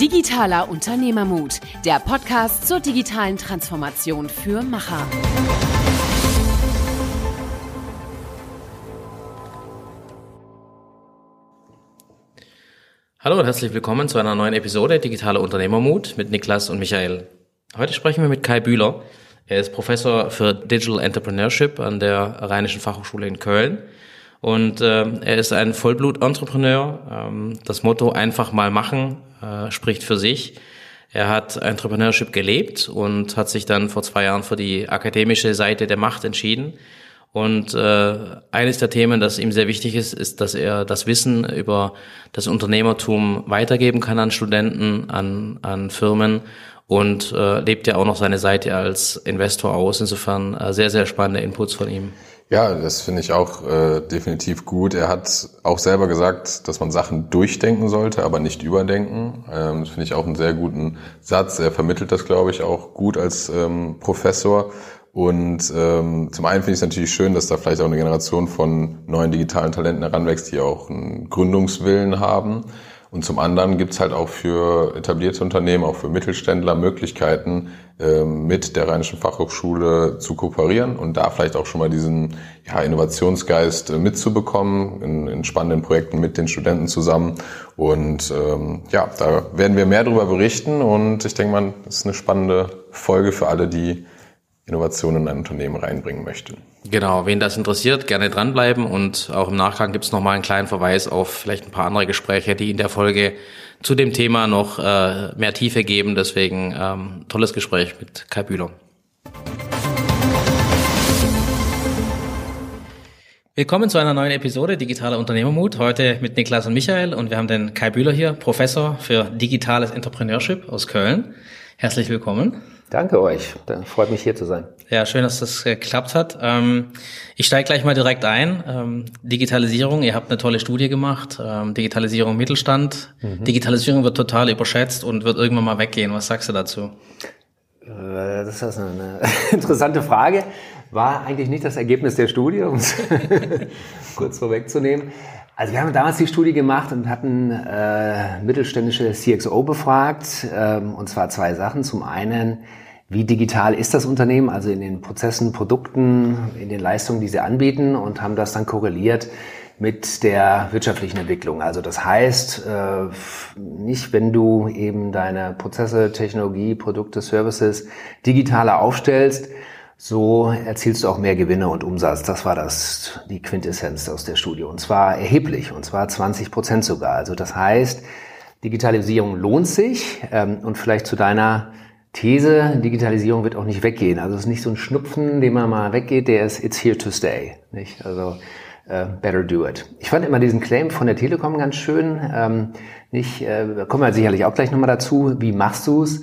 Digitaler Unternehmermut, der Podcast zur digitalen Transformation für Macher. Hallo und herzlich willkommen zu einer neuen Episode Digitaler Unternehmermut mit Niklas und Michael. Heute sprechen wir mit Kai Bühler. Er ist Professor für Digital Entrepreneurship an der Rheinischen Fachhochschule in Köln und äh, er ist ein Vollblut-Entrepreneur. Ähm, das Motto einfach mal machen äh, spricht für sich. Er hat Entrepreneurship gelebt und hat sich dann vor zwei Jahren für die akademische Seite der Macht entschieden. Und äh, eines der Themen, das ihm sehr wichtig ist, ist, dass er das Wissen über das Unternehmertum weitergeben kann an Studenten, an, an Firmen und äh, lebt ja auch noch seine Seite als Investor aus. Insofern äh, sehr, sehr spannende Inputs von ihm. Ja, das finde ich auch äh, definitiv gut. Er hat auch selber gesagt, dass man Sachen durchdenken sollte, aber nicht überdenken. Ähm, das finde ich auch einen sehr guten Satz. Er vermittelt das, glaube ich, auch gut als ähm, Professor. Und ähm, zum einen finde ich es natürlich schön, dass da vielleicht auch eine Generation von neuen digitalen Talenten heranwächst, die auch einen Gründungswillen haben. Und zum anderen gibt's halt auch für etablierte Unternehmen, auch für Mittelständler Möglichkeiten, ähm, mit der Rheinischen Fachhochschule zu kooperieren und da vielleicht auch schon mal diesen ja, Innovationsgeist äh, mitzubekommen in, in, spannenden Projekten mit den Studenten zusammen. Und ähm, ja, da werden wir mehr darüber berichten und ich denke mal, das ist eine spannende Folge für alle, die Innovationen in ein Unternehmen reinbringen möchten. Genau, wen das interessiert, gerne dranbleiben und auch im Nachgang gibt es nochmal einen kleinen Verweis auf vielleicht ein paar andere Gespräche, die in der Folge zu dem Thema noch äh, mehr Tiefe geben. Deswegen ähm, tolles Gespräch mit Kai Bühler. Willkommen zu einer neuen Episode Digitaler Unternehmermut. Heute mit Niklas und Michael und wir haben den Kai Bühler hier, Professor für digitales Entrepreneurship aus Köln. Herzlich willkommen. Danke euch. Dann freut mich hier zu sein. Ja, schön, dass das geklappt hat. Ähm, ich steige gleich mal direkt ein. Ähm, Digitalisierung, ihr habt eine tolle Studie gemacht. Ähm, Digitalisierung Mittelstand. Mhm. Digitalisierung wird total überschätzt und wird irgendwann mal weggehen. Was sagst du dazu? Äh, das ist eine interessante Frage. War eigentlich nicht das Ergebnis der Studie, um es kurz vorwegzunehmen. Also wir haben damals die Studie gemacht und hatten äh, mittelständische CXO befragt, ähm, und zwar zwei Sachen. Zum einen, wie digital ist das Unternehmen, also in den Prozessen, Produkten, in den Leistungen, die sie anbieten und haben das dann korreliert mit der wirtschaftlichen Entwicklung. Also das heißt, äh, nicht wenn du eben deine Prozesse, Technologie, Produkte, Services digitaler aufstellst, so erzielst du auch mehr Gewinne und Umsatz. Das war das, die Quintessenz aus der Studie. Und zwar erheblich, und zwar 20 Prozent sogar. Also das heißt, Digitalisierung lohnt sich. Ähm, und vielleicht zu deiner These, Digitalisierung wird auch nicht weggehen. Also es ist nicht so ein Schnupfen, den man mal weggeht, der ist it's here to stay. Nicht? Also uh, better do it. Ich fand immer diesen Claim von der Telekom ganz schön. Ähm, nicht, äh, kommen wir sicherlich auch gleich nochmal dazu. Wie machst du's?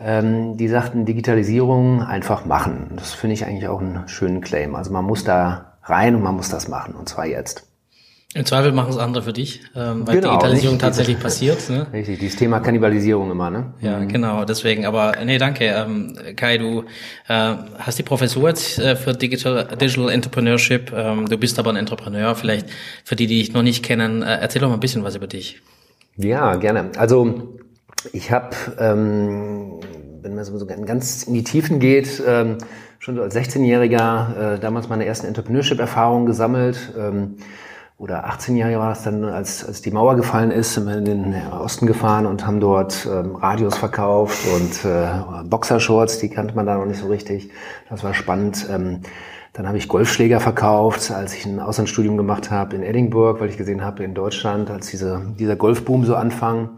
Ähm, die sagten, Digitalisierung einfach machen. Das finde ich eigentlich auch einen schönen Claim. Also man muss da rein und man muss das machen, und zwar jetzt. Im Zweifel machen es andere für dich, ähm, weil genau, Digitalisierung nicht, tatsächlich passiert. Ne? Richtig, dieses Thema Kannibalisierung immer, ne? Ja, mhm. genau, deswegen. Aber nee, danke. Ähm, Kai, du äh, hast die Professur jetzt äh, für Digital, Digital Entrepreneurship. Ähm, du bist aber ein Entrepreneur. Vielleicht für die, die dich noch nicht kennen, äh, erzähl doch mal ein bisschen was über dich. Ja, gerne. Also ich habe, ähm, wenn man so ganz in die Tiefen geht, ähm, schon so als 16-Jähriger äh, damals meine ersten Entrepreneurship-Erfahrungen gesammelt. Ähm, oder 18-Jähriger war es dann, als, als die Mauer gefallen ist, sind wir in den Osten gefahren und haben dort ähm, Radios verkauft und äh, Boxershorts, die kannte man da noch nicht so richtig. Das war spannend. Ähm, dann habe ich Golfschläger verkauft, als ich ein Auslandsstudium gemacht habe in Edinburgh, weil ich gesehen habe in Deutschland, als diese, dieser Golfboom so anfang,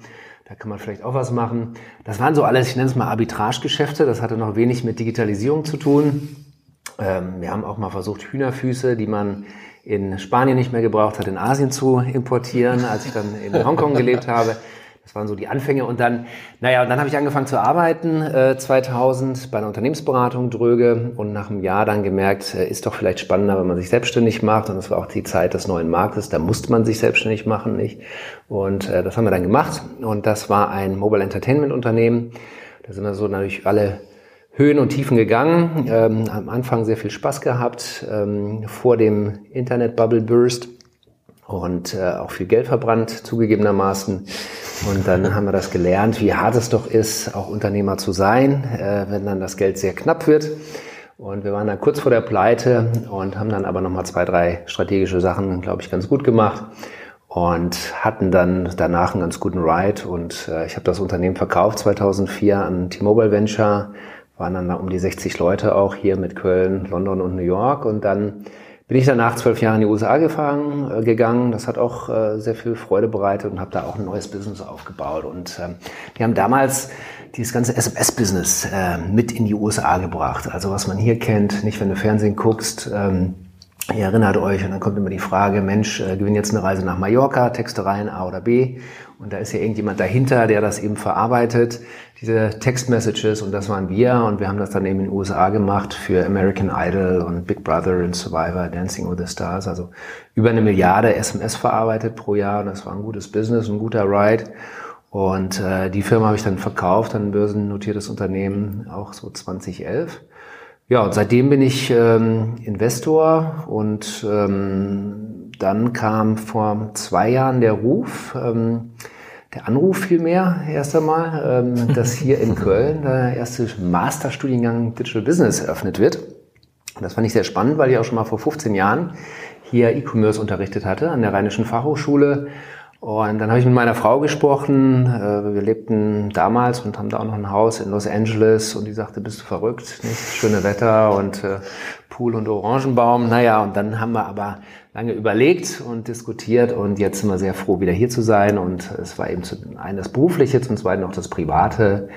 da kann man vielleicht auch was machen. Das waren so alles, ich nenne es mal Arbitragegeschäfte. Das hatte noch wenig mit Digitalisierung zu tun. Ähm, wir haben auch mal versucht, Hühnerfüße, die man in Spanien nicht mehr gebraucht hat, in Asien zu importieren, als ich dann in Hongkong gelebt habe. Das waren so die Anfänge. Und dann, naja, und dann habe ich angefangen zu arbeiten, äh, 2000 bei einer Unternehmensberatung Dröge und nach einem Jahr dann gemerkt, äh, ist doch vielleicht spannender, wenn man sich selbstständig macht. Und das war auch die Zeit des neuen Marktes. Da musste man sich selbstständig machen, nicht? Und äh, das haben wir dann gemacht. Und das war ein Mobile Entertainment Unternehmen. Da sind wir so natürlich alle Höhen und Tiefen gegangen. Ähm, am Anfang sehr viel Spaß gehabt, ähm, vor dem Internet Bubble Burst. Und äh, auch viel Geld verbrannt, zugegebenermaßen. Und dann haben wir das gelernt, wie hart es doch ist, auch Unternehmer zu sein, äh, wenn dann das Geld sehr knapp wird. Und wir waren dann kurz vor der Pleite und haben dann aber nochmal zwei, drei strategische Sachen, glaube ich, ganz gut gemacht und hatten dann danach einen ganz guten Ride. Und äh, ich habe das Unternehmen verkauft 2004 an T-Mobile Venture, waren dann da um die 60 Leute auch hier mit Köln, London und New York. Und dann bin ich danach zwölf Jahre in die USA gefahren, äh, gegangen. Das hat auch äh, sehr viel Freude bereitet und habe da auch ein neues Business aufgebaut. Und ähm, wir haben damals dieses ganze SMS-Business äh, mit in die USA gebracht. Also was man hier kennt, nicht wenn du Fernsehen guckst. Ähm, Ihr erinnert euch und dann kommt immer die Frage, Mensch, äh, gewinn jetzt eine Reise nach Mallorca, Texte rein A oder B. Und da ist ja irgendjemand dahinter, der das eben verarbeitet, diese Textmessages. Und das waren wir. Und wir haben das dann eben in den USA gemacht für American Idol und Big Brother and Survivor, Dancing with the Stars. Also über eine Milliarde SMS verarbeitet pro Jahr. Und das war ein gutes Business, ein guter Ride. Und äh, die Firma habe ich dann verkauft, ein börsennotiertes Unternehmen, auch so 2011. Ja, und seitdem bin ich ähm, Investor und ähm, dann kam vor zwei Jahren der Ruf, ähm, der Anruf vielmehr erst einmal, ähm, dass hier in Köln der erste Masterstudiengang Digital Business eröffnet wird. Und das fand ich sehr spannend, weil ich auch schon mal vor 15 Jahren hier E-Commerce unterrichtet hatte an der Rheinischen Fachhochschule und dann habe ich mit meiner Frau gesprochen. Äh, wir lebten damals und haben da auch noch ein Haus in Los Angeles. Und die sagte, bist du verrückt? Nicht? Schöne Wetter und äh, Pool und Orangenbaum. Naja, und dann haben wir aber lange überlegt und diskutiert. Und jetzt sind wir sehr froh, wieder hier zu sein. Und es war eben zum einen das Berufliche, zum zweiten auch das Private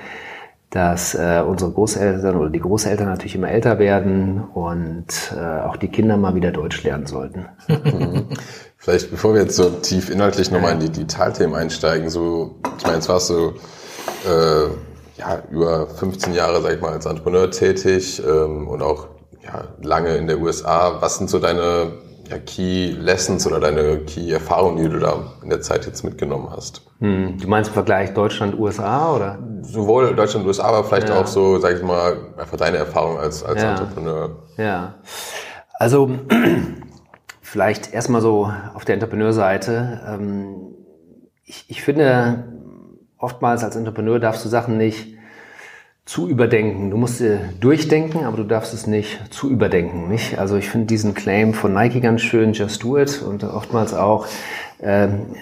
dass äh, unsere Großeltern oder die Großeltern natürlich immer älter werden und äh, auch die Kinder mal wieder Deutsch lernen sollten. Vielleicht, bevor wir jetzt so tief inhaltlich nochmal in die Digitalthemen einsteigen, so, ich meine, jetzt warst du äh, ja, über 15 Jahre, sag ich mal, als Entrepreneur tätig ähm, und auch ja, lange in der USA. Was sind so deine ja, Key Lessons oder deine Key Erfahrungen, die du da in der Zeit jetzt mitgenommen hast? Hm, du meinst im Vergleich Deutschland-USA oder? Sowohl Deutschland-USA, aber vielleicht ja. auch so, sag ich mal, einfach deine Erfahrung als, als ja. Entrepreneur. Ja. Also Vielleicht erstmal so auf der Entrepreneurseite. Ähm, ich, ich finde, oftmals als Entrepreneur darfst du Sachen nicht zu überdenken. Du musst sie durchdenken, aber du darfst es nicht zu überdenken. Nicht? Also ich finde diesen Claim von Nike ganz schön, just do it. Und oftmals auch ähm,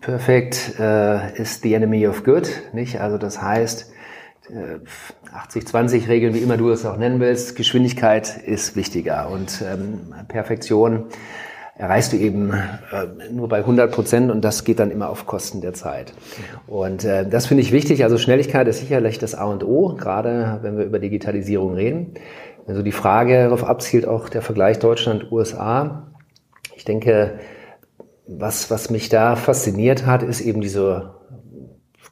perfect äh, is the enemy of good. Nicht? Also das heißt, 80-20 Regeln, wie immer du es auch nennen willst, Geschwindigkeit ist wichtiger und ähm, Perfektion erreichst du eben äh, nur bei 100 Prozent und das geht dann immer auf Kosten der Zeit. Und äh, das finde ich wichtig. Also Schnelligkeit ist sicherlich das A und O, gerade wenn wir über Digitalisierung reden. Also die Frage darauf abzielt auch der Vergleich Deutschland-USA. Ich denke, was, was mich da fasziniert hat, ist eben diese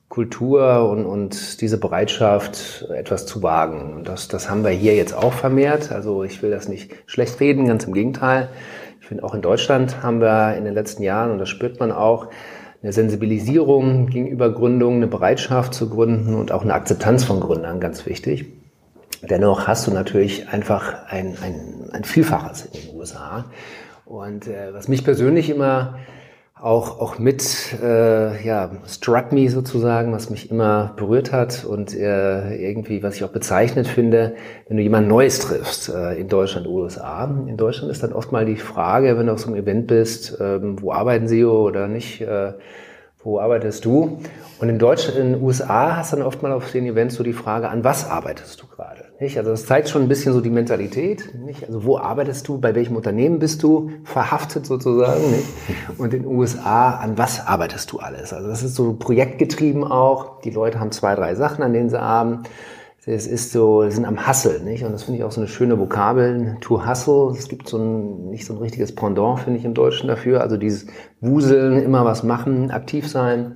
Kultur und, und diese Bereitschaft, etwas zu wagen. Und das, das haben wir hier jetzt auch vermehrt. Also ich will das nicht schlecht reden, ganz im Gegenteil. Ich finde, auch in Deutschland haben wir in den letzten Jahren, und das spürt man auch, eine Sensibilisierung gegenüber Gründungen, eine Bereitschaft zu gründen und auch eine Akzeptanz von Gründern, ganz wichtig. Dennoch hast du natürlich einfach ein, ein, ein Vielfaches in den USA. Und äh, was mich persönlich immer auch, auch mit, äh, ja, struck me sozusagen, was mich immer berührt hat und äh, irgendwie, was ich auch bezeichnet finde, wenn du jemand Neues triffst äh, in Deutschland, USA. In Deutschland ist dann oft mal die Frage, wenn du auf so einem Event bist, ähm, wo arbeiten sie oder nicht, äh, wo arbeitest du? Und in Deutschland, in USA hast du dann oft mal auf den Events so die Frage, an was arbeitest du gerade? Nicht? Also das zeigt schon ein bisschen so die Mentalität. Nicht? Also wo arbeitest du, bei welchem Unternehmen bist du verhaftet sozusagen? Nicht? Und in den USA, an was arbeitest du alles? Also das ist so projektgetrieben auch. Die Leute haben zwei, drei Sachen, an denen sie arbeiten. Es ist so, sind am Hustle, nicht? Und das finde ich auch so eine schöne Vokabel, to hustle. Es gibt so ein, nicht so ein richtiges Pendant, finde ich, im Deutschen dafür. Also dieses Wuseln, immer was machen, aktiv sein.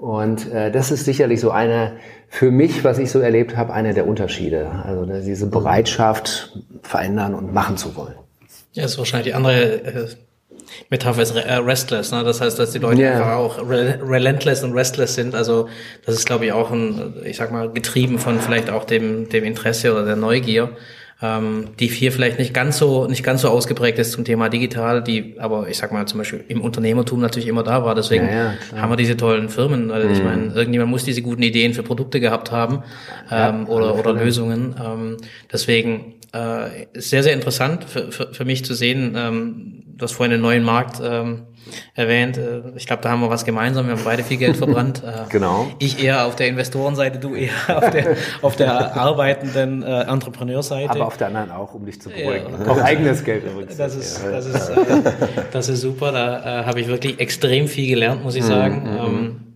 Und äh, das ist sicherlich so eine, für mich, was ich so erlebt habe, eine der Unterschiede. Also ne, diese Bereitschaft, verändern und machen zu wollen. Ja, ist wahrscheinlich die andere äh, Metapher ist äh, restless, ne? Das heißt, dass die Leute yeah. einfach auch relentless und restless sind. Also das ist, glaube ich, auch ein, ich sag mal, getrieben von vielleicht auch dem, dem Interesse oder der Neugier. Ähm, die hier vielleicht nicht ganz so nicht ganz so ausgeprägt ist zum Thema digital, die aber ich sag mal zum Beispiel im Unternehmertum natürlich immer da war. Deswegen ja, ja, haben wir diese tollen Firmen, weil mhm. ich meine, irgendjemand muss diese guten Ideen für Produkte gehabt haben ähm, ja, oder oder Lösungen. Ähm, deswegen äh, sehr sehr interessant für, für, für mich zu sehen. Ähm, du hast vorhin den neuen Markt ähm, erwähnt. Äh, ich glaube, da haben wir was gemeinsam. Wir haben beide viel Geld verbrannt. Äh, genau. Ich eher auf der Investorenseite, du eher auf der, auf der arbeitenden äh, Entrepreneurseite. Aber auf der anderen auch, um dich zu beruhigen. Ja. Auch eigenes Geld übrigens. Das ist, das ist, äh, das ist super. Da äh, habe ich wirklich extrem viel gelernt, muss ich mhm, sagen. Mhm. Ähm,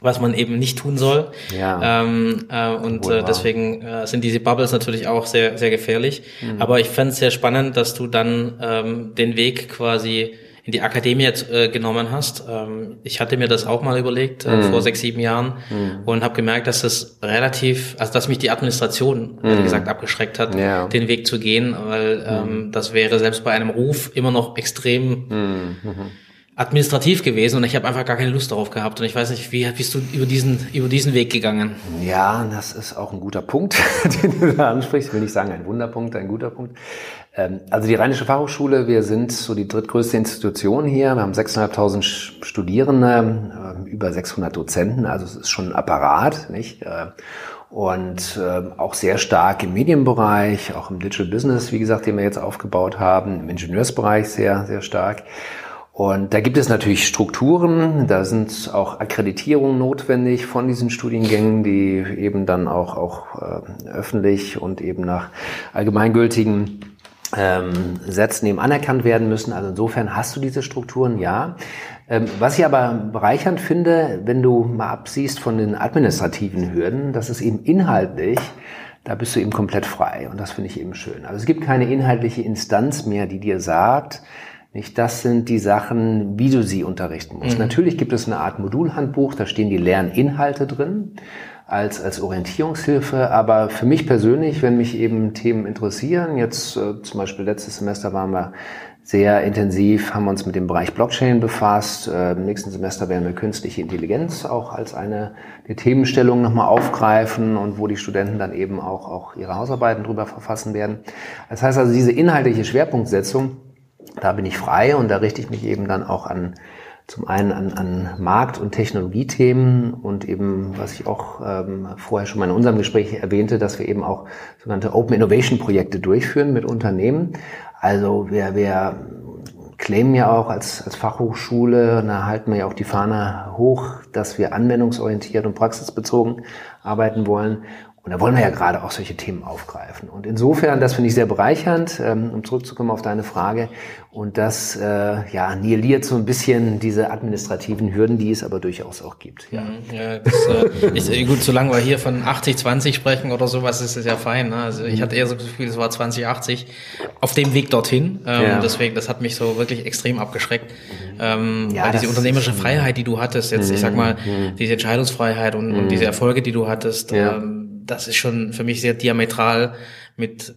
was man eben nicht tun soll. Ja. Ähm, äh, und äh, deswegen äh, sind diese Bubbles natürlich auch sehr, sehr gefährlich. Mhm. Aber ich fand es sehr spannend, dass du dann ähm, den Weg quasi die Akademie äh, genommen hast. Ähm, ich hatte mir das auch mal überlegt äh, mhm. vor sechs, sieben Jahren mhm. und habe gemerkt, dass das relativ, also dass mich die Administration, mhm. wie gesagt, abgeschreckt hat, ja. den Weg zu gehen, weil ähm, mhm. das wäre selbst bei einem Ruf immer noch extrem mhm. administrativ gewesen und ich habe einfach gar keine Lust darauf gehabt und ich weiß nicht, wie bist du über diesen über diesen Weg gegangen? Ja, das ist auch ein guter Punkt, den du da ansprichst. Ich will nicht sagen ein Wunderpunkt, ein guter Punkt. Ähm, also die Rheinische Fachhochschule, wir sind so die drittgrößte Institution hier. Wir haben 6.500 Studierende, ähm, über 600 Dozenten, also es ist schon ein Apparat, nicht? Äh, und ähm, auch sehr stark im Medienbereich, auch im Digital Business, wie gesagt, den wir jetzt aufgebaut haben, im Ingenieursbereich sehr, sehr stark. Und da gibt es natürlich Strukturen, da sind auch Akkreditierungen notwendig von diesen Studiengängen, die eben dann auch, auch äh, öffentlich und eben nach allgemeingültigen ähm, Sätzen eben anerkannt werden müssen. Also insofern hast du diese Strukturen, ja. Ähm, was ich aber bereichernd finde, wenn du mal absiehst von den administrativen Hürden, dass es eben inhaltlich, da bist du eben komplett frei. Und das finde ich eben schön. Also es gibt keine inhaltliche Instanz mehr, die dir sagt, nicht, das sind die Sachen, wie du sie unterrichten musst. Mhm. Natürlich gibt es eine Art Modulhandbuch, da stehen die Lerninhalte drin als, als Orientierungshilfe. Aber für mich persönlich, wenn mich eben Themen interessieren, jetzt äh, zum Beispiel letztes Semester waren wir sehr intensiv, haben uns mit dem Bereich Blockchain befasst. Äh, Im nächsten Semester werden wir künstliche Intelligenz auch als eine der Themenstellungen nochmal aufgreifen und wo die Studenten dann eben auch, auch ihre Hausarbeiten drüber verfassen werden. Das heißt also, diese inhaltliche Schwerpunktsetzung, da bin ich frei und da richte ich mich eben dann auch an zum einen an, an Markt- und Technologiethemen und eben, was ich auch ähm, vorher schon mal in unserem Gespräch erwähnte, dass wir eben auch sogenannte Open Innovation Projekte durchführen mit Unternehmen. Also wir, wir claimen ja auch als, als Fachhochschule, da halten wir ja auch die Fahne hoch, dass wir anwendungsorientiert und praxisbezogen arbeiten wollen. Und da wollen wir ja gerade auch solche Themen aufgreifen. Und insofern, das finde ich sehr bereichernd, ähm, um zurückzukommen auf deine Frage. Und das äh, ja, nihiliert so ein bisschen diese administrativen Hürden, die es aber durchaus auch gibt. Ja, mhm, ja das, äh, ist, äh, gut, solange wir hier von 80-20 sprechen oder sowas, ist es ja fein. Ne? Also ich hatte eher so das Gefühl, es war 2080 auf dem Weg dorthin. Ähm, ja. Deswegen, das hat mich so wirklich extrem abgeschreckt. Ähm, ja, weil diese unternehmerische Freiheit, die du hattest, jetzt, ich sag mal, mhm. diese Entscheidungsfreiheit und, und diese Erfolge, die du hattest, ja. ähm, das ist schon für mich sehr diametral mit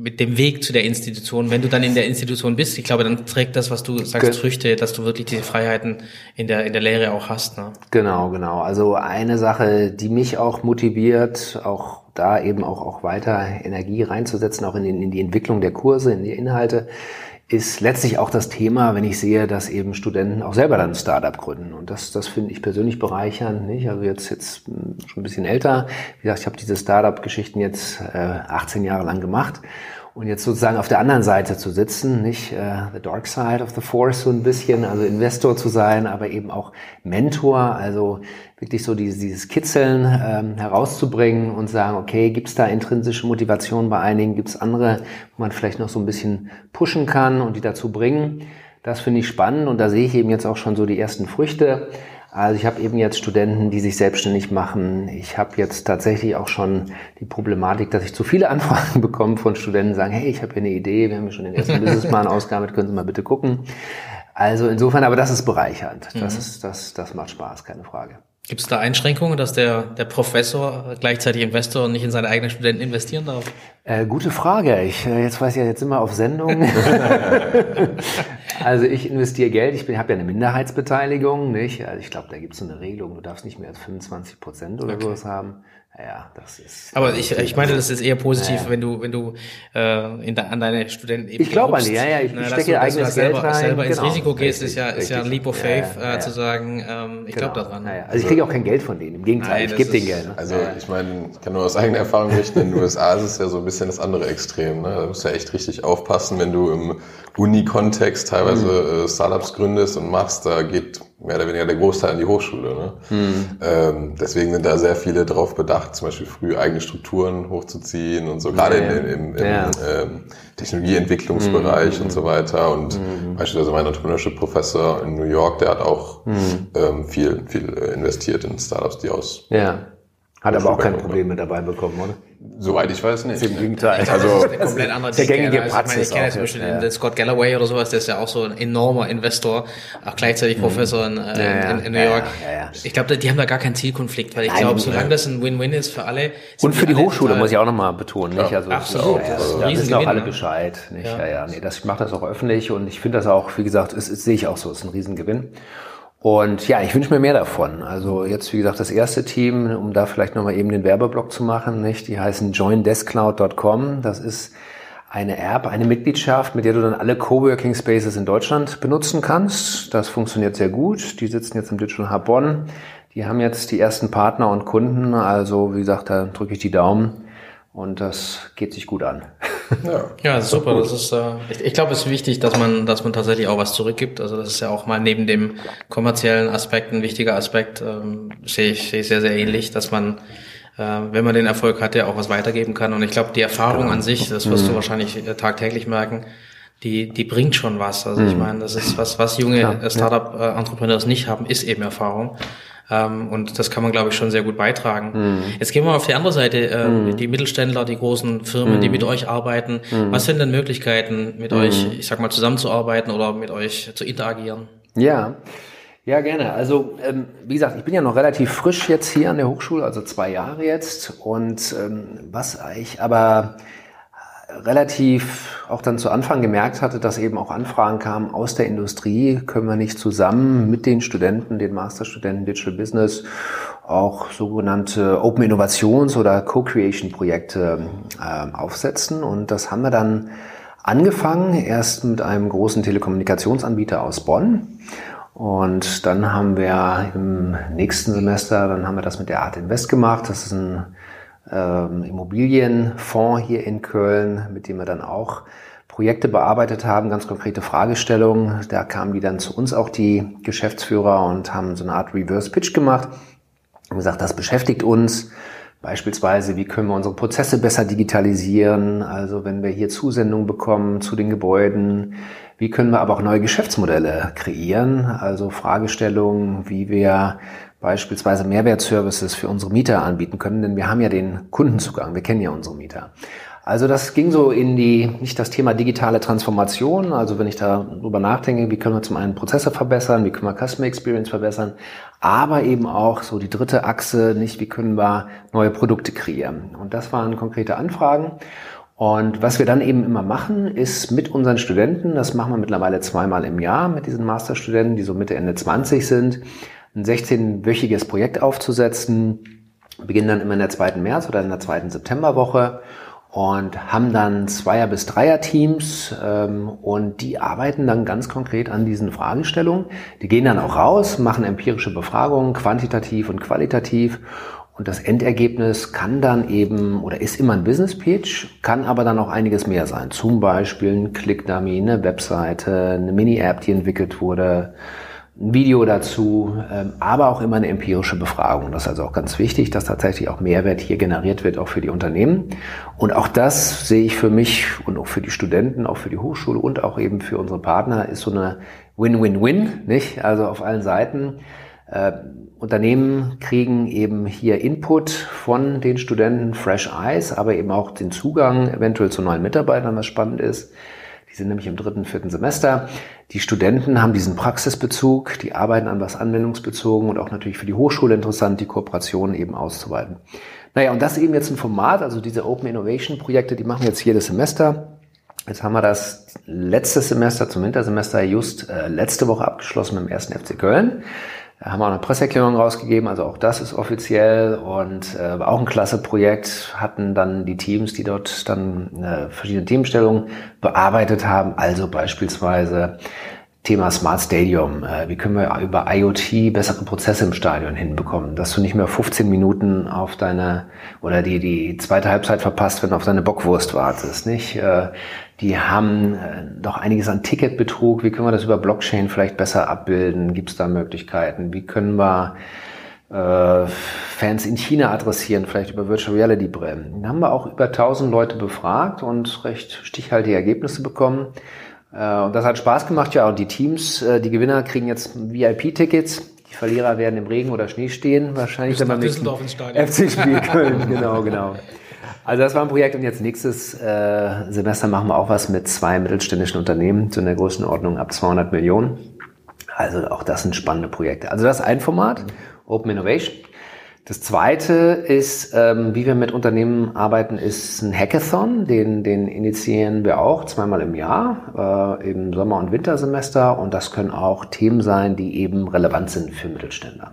mit dem Weg zu der Institution. Wenn du dann in der Institution bist, ich glaube, dann trägt das, was du sagst, Früchte, dass du wirklich diese Freiheiten in der, in der Lehre auch hast. Ne? Genau, genau. Also eine Sache, die mich auch motiviert, auch da eben auch, auch weiter Energie reinzusetzen, auch in, in die Entwicklung der Kurse, in die Inhalte, ist letztlich auch das Thema, wenn ich sehe, dass eben Studenten auch selber dann ein Startup gründen. Und das, das finde ich persönlich bereichernd. Nicht? Also jetzt, jetzt hm, schon ein bisschen älter. Wie gesagt, ich habe diese Startup-Geschichten jetzt äh, 18 Jahre lang gemacht. Und jetzt sozusagen auf der anderen Seite zu sitzen, nicht äh, the dark side of the force so ein bisschen, also Investor zu sein, aber eben auch Mentor, also wirklich so dieses, dieses Kitzeln ähm, herauszubringen und sagen, okay, gibt es da intrinsische Motivation bei einigen, gibt es andere, wo man vielleicht noch so ein bisschen pushen kann und die dazu bringen. Das finde ich spannend und da sehe ich eben jetzt auch schon so die ersten Früchte. Also ich habe eben jetzt Studenten, die sich selbstständig machen. Ich habe jetzt tatsächlich auch schon die Problematik, dass ich zu viele Anfragen bekomme von Studenten, die sagen, hey, ich habe hier eine Idee, wir haben ja schon den ersten Businessplan ausgearbeitet, können Sie mal bitte gucken. Also insofern, aber das ist bereichernd. Das, mhm. ist, das, das macht Spaß, keine Frage. Gibt es da Einschränkungen, dass der, der Professor gleichzeitig Investor und nicht in seine eigenen Studenten investieren darf? Äh, gute Frage. Ich, äh, jetzt weiß ich ja, jetzt immer auf Sendung. also ich investiere Geld, ich habe ja eine Minderheitsbeteiligung, nicht? Also ich glaube, da gibt es so eine Regelung, du darfst nicht mehr als 25 Prozent oder okay. sowas haben. Ja, das ist. Aber ich, ich meine, das ist eher positiv, ja. wenn du, wenn du äh, in de, an deine Studenten eben. Ich glaube an die, ja, ja, ich, na, stecke du, eigenes Geld selber, rein. selber ins genau. Risiko gehst, ist ja, ist ja ein Leap of Faith, ja, äh, zu sagen, ähm, ich genau. glaube daran. Ja, also ich kriege auch kein Geld von denen, im Gegenteil, Nein, ich gebe denen Geld. Ne? Also ich meine, ich kann nur aus eigener Erfahrung berichten, in den USA ist es ja so ein bisschen das andere Extrem. Ne? Da musst du ja echt richtig aufpassen, wenn du im Uni-Kontext teilweise mhm. äh, Startups gründest und machst, da geht mehr oder weniger der Großteil an die Hochschule. Ne? Mhm. Ähm, deswegen sind da sehr viele drauf bedacht, zum Beispiel früh eigene Strukturen hochzuziehen und so, gerade ja, im, im, im ja. ähm, Technologieentwicklungsbereich mhm. und so weiter. Und mhm. beispielsweise mein Entrepreneurship-Professor in New York, der hat auch mhm. ähm, viel, viel investiert in Startups, die aus ja. Hat aber auch kein Problem mit dabei bekommen, oder? Soweit ich weiß nicht. Im Gegenteil. Also, das ist eine komplett andere der gängige also, Praxis. Ich, meine, ich kenne zum Beispiel ja. den Scott Galloway oder sowas, der ist ja auch so ein enormer Investor, auch gleichzeitig mhm. Professor in, äh, ja, in, in, New York. Ja, ich glaube, die haben da gar keinen Zielkonflikt, weil ich glaube, solange das ein Win-Win ist für alle. Und für die Hochschule muss ich auch nochmal betonen, nicht? Also, absolut. Ja, das ja, wissen auch alle Bescheid, nicht? Ja, ja, nee, das, ich mache das auch öffentlich und ich finde das auch, wie gesagt, es, es sehe ich auch so, es ist ein Riesengewinn. Und ja, ich wünsche mir mehr davon. Also jetzt, wie gesagt, das erste Team, um da vielleicht nochmal eben den Werbeblock zu machen, nicht? die heißen joindeskcloud.com. Das ist eine App, eine Mitgliedschaft, mit der du dann alle Coworking Spaces in Deutschland benutzen kannst. Das funktioniert sehr gut. Die sitzen jetzt im Digital Hub Bonn. Die haben jetzt die ersten Partner und Kunden. Also, wie gesagt, da drücke ich die Daumen. Und das geht sich gut an. Ja, ja super. Das ist, äh, ich, ich glaube, es ist wichtig, dass man, dass man tatsächlich auch was zurückgibt. Also das ist ja auch mal neben dem kommerziellen Aspekt ein wichtiger Aspekt. Ähm, sehe ich, sehe ich sehr, sehr ähnlich, dass man, äh, wenn man den Erfolg hat, ja auch was weitergeben kann. Und ich glaube, die Erfahrung genau. an sich, das wirst du mhm. wahrscheinlich äh, tagtäglich merken, die, die bringt schon was. Also ich mhm. meine, das ist was, was junge Startup-Entrepreneurs nicht haben, ist eben Erfahrung. Ähm, und das kann man, glaube ich, schon sehr gut beitragen. Mhm. Jetzt gehen wir mal auf die andere Seite, äh, mhm. die Mittelständler, die großen Firmen, mhm. die mit euch arbeiten. Mhm. Was sind denn Möglichkeiten, mit euch, mhm. ich sag mal, zusammenzuarbeiten oder mit euch zu interagieren? Ja. Ja, gerne. Also, ähm, wie gesagt, ich bin ja noch relativ frisch jetzt hier an der Hochschule, also zwei Jahre jetzt. Und ähm, was ich aber relativ auch dann zu Anfang gemerkt hatte, dass eben auch Anfragen kamen aus der Industrie, können wir nicht zusammen mit den Studenten, den Masterstudenten Digital Business auch sogenannte Open Innovations- oder Co-Creation-Projekte äh, aufsetzen. Und das haben wir dann angefangen, erst mit einem großen Telekommunikationsanbieter aus Bonn. Und dann haben wir im nächsten Semester, dann haben wir das mit der Art Invest gemacht. Das ist ein ähm, Immobilienfonds hier in Köln, mit dem wir dann auch Projekte bearbeitet haben, ganz konkrete Fragestellungen. Da kamen die dann zu uns auch die Geschäftsführer und haben so eine Art Reverse Pitch gemacht und gesagt, das beschäftigt uns. Beispielsweise, wie können wir unsere Prozesse besser digitalisieren? Also wenn wir hier Zusendungen bekommen zu den Gebäuden, wie können wir aber auch neue Geschäftsmodelle kreieren? Also Fragestellungen, wie wir beispielsweise Mehrwertservices für unsere Mieter anbieten können, denn wir haben ja den Kundenzugang, wir kennen ja unsere Mieter. Also das ging so in die, nicht das Thema digitale Transformation, also wenn ich darüber nachdenke, wie können wir zum einen Prozesse verbessern, wie können wir Customer Experience verbessern, aber eben auch so die dritte Achse, nicht wie können wir neue Produkte kreieren. Und das waren konkrete Anfragen. Und was wir dann eben immer machen, ist mit unseren Studenten, das machen wir mittlerweile zweimal im Jahr mit diesen Masterstudenten, die so Mitte, Ende 20 sind, ein 16-wöchiges Projekt aufzusetzen. beginnen dann immer in der zweiten März oder in der zweiten Septemberwoche und haben dann Zweier- bis Dreier-Teams ähm, und die arbeiten dann ganz konkret an diesen Fragestellungen. Die gehen dann auch raus, machen empirische Befragungen, quantitativ und qualitativ und das Endergebnis kann dann eben oder ist immer ein Business Page, kann aber dann auch einiges mehr sein. Zum Beispiel ein Click-Dummy, eine Webseite, eine Mini-App, die entwickelt wurde, ein Video dazu, ähm, aber auch immer eine empirische Befragung. Das ist also auch ganz wichtig, dass tatsächlich auch Mehrwert hier generiert wird, auch für die Unternehmen. Und auch das sehe ich für mich und auch für die Studenten, auch für die Hochschule und auch eben für unsere Partner ist so eine Win-Win-Win, nicht? Also auf allen Seiten. Äh, Unternehmen kriegen eben hier Input von den Studenten, Fresh Eyes, aber eben auch den Zugang eventuell zu neuen Mitarbeitern, was spannend ist. Die sind nämlich im dritten, vierten Semester. Die Studenten haben diesen Praxisbezug, die arbeiten an was anwendungsbezogen und auch natürlich für die Hochschule interessant, die Kooperation eben auszuweiten. Naja, und das eben jetzt ein Format, also diese Open Innovation Projekte, die machen wir jetzt jedes Semester. Jetzt haben wir das letzte Semester zum Wintersemester just äh, letzte Woche abgeschlossen mit dem ersten FC Köln. Haben auch eine Presseerklärung rausgegeben, also auch das ist offiziell und äh, auch ein klasse Projekt, hatten dann die Teams, die dort dann äh, verschiedene Themenstellungen bearbeitet haben, also beispielsweise Thema Smart Stadium. Äh, wie können wir über IoT bessere Prozesse im Stadion hinbekommen, dass du nicht mehr 15 Minuten auf deine oder die die zweite Halbzeit verpasst, wenn du auf deine Bockwurst wartest, nicht? Äh, die haben äh, doch einiges an Ticketbetrug. Wie können wir das über Blockchain vielleicht besser abbilden? Gibt es da Möglichkeiten? Wie können wir äh, Fans in China adressieren, vielleicht über Virtual Reality Brillen? Dann haben wir auch über 1000 Leute befragt und recht stichhaltige Ergebnisse bekommen. Äh, und das hat Spaß gemacht, ja. Und die Teams, äh, die Gewinner kriegen jetzt VIP-Tickets. Die Verlierer werden im Regen oder Schnee stehen, wahrscheinlich dann beim nächsten FC-Spiel Köln. genau, genau. Also das war ein Projekt und jetzt nächstes äh, Semester machen wir auch was mit zwei mittelständischen Unternehmen zu einer Größenordnung ab 200 Millionen. Also auch das sind spannende Projekte. Also das ist ein Format, Open Innovation. Das zweite ist, ähm, wie wir mit Unternehmen arbeiten, ist ein Hackathon. Den, den initiieren wir auch zweimal im Jahr, äh, im Sommer- und Wintersemester. Und das können auch Themen sein, die eben relevant sind für Mittelständler.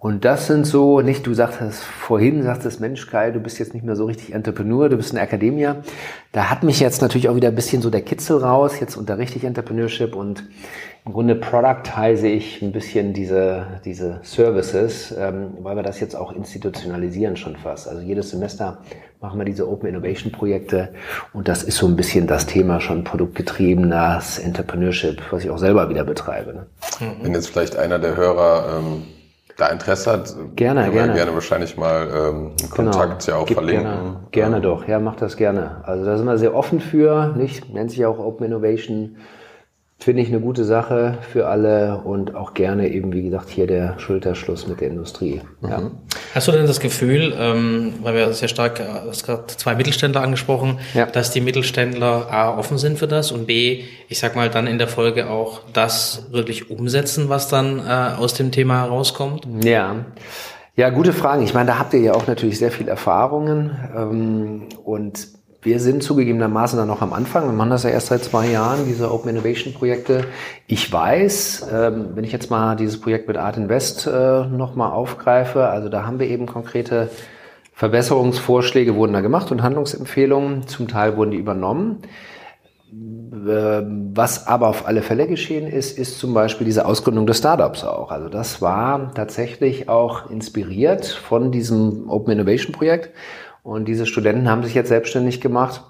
Und das sind so, nicht, du sagtest vorhin, sagtest, Mensch, Kai, du bist jetzt nicht mehr so richtig Entrepreneur, du bist ein Akademier. Da hat mich jetzt natürlich auch wieder ein bisschen so der Kitzel raus. Jetzt unterrichte ich Entrepreneurship und im Grunde productize ich ein bisschen diese, diese Services, ähm, weil wir das jetzt auch institutionalisieren schon fast. Also jedes Semester machen wir diese Open Innovation Projekte und das ist so ein bisschen das Thema schon produktgetriebenes Entrepreneurship, was ich auch selber wieder betreibe. Ne? Wenn jetzt vielleicht einer der Hörer ähm da Interesse hat, gerne, können gerne. wir gerne wahrscheinlich mal ähm, Genau. Kontakt ja auch Gib verlinken. Gerne, gerne doch, ja, mach das gerne. Also da sind wir sehr offen für, nicht? Nennt sich auch Open Innovation. Finde ich eine gute Sache für alle und auch gerne eben, wie gesagt, hier der Schulterschluss mit der Industrie. Ja. Hast du denn das Gefühl, ähm, weil wir sehr stark, äh, du hast gerade zwei Mittelständler angesprochen, Ja. dass die Mittelständler A offen sind für das und B, ich sag mal, dann in der Folge auch das wirklich umsetzen, was dann äh, aus dem Thema herauskommt? Ja. Ja, gute Fragen. Ich meine, da habt ihr ja auch natürlich sehr viel Erfahrungen. Ähm, und wir sind zugegebenermaßen dann noch am Anfang. Wir machen das ja erst seit zwei Jahren, diese Open Innovation Projekte. Ich weiß, ähm, wenn ich jetzt mal dieses Projekt mit Art Invest äh, nochmal aufgreife, also da haben wir eben konkrete Verbesserungsvorschläge wurden da gemacht und Handlungsempfehlungen. Zum Teil wurden die übernommen. Ähm, Was aber auf alle Fälle geschehen ist, ist zum Beispiel diese Ausgründung des Startups auch. Also das war tatsächlich auch inspiriert von diesem Open Innovation Projekt. Und diese Studenten haben sich jetzt selbstständig gemacht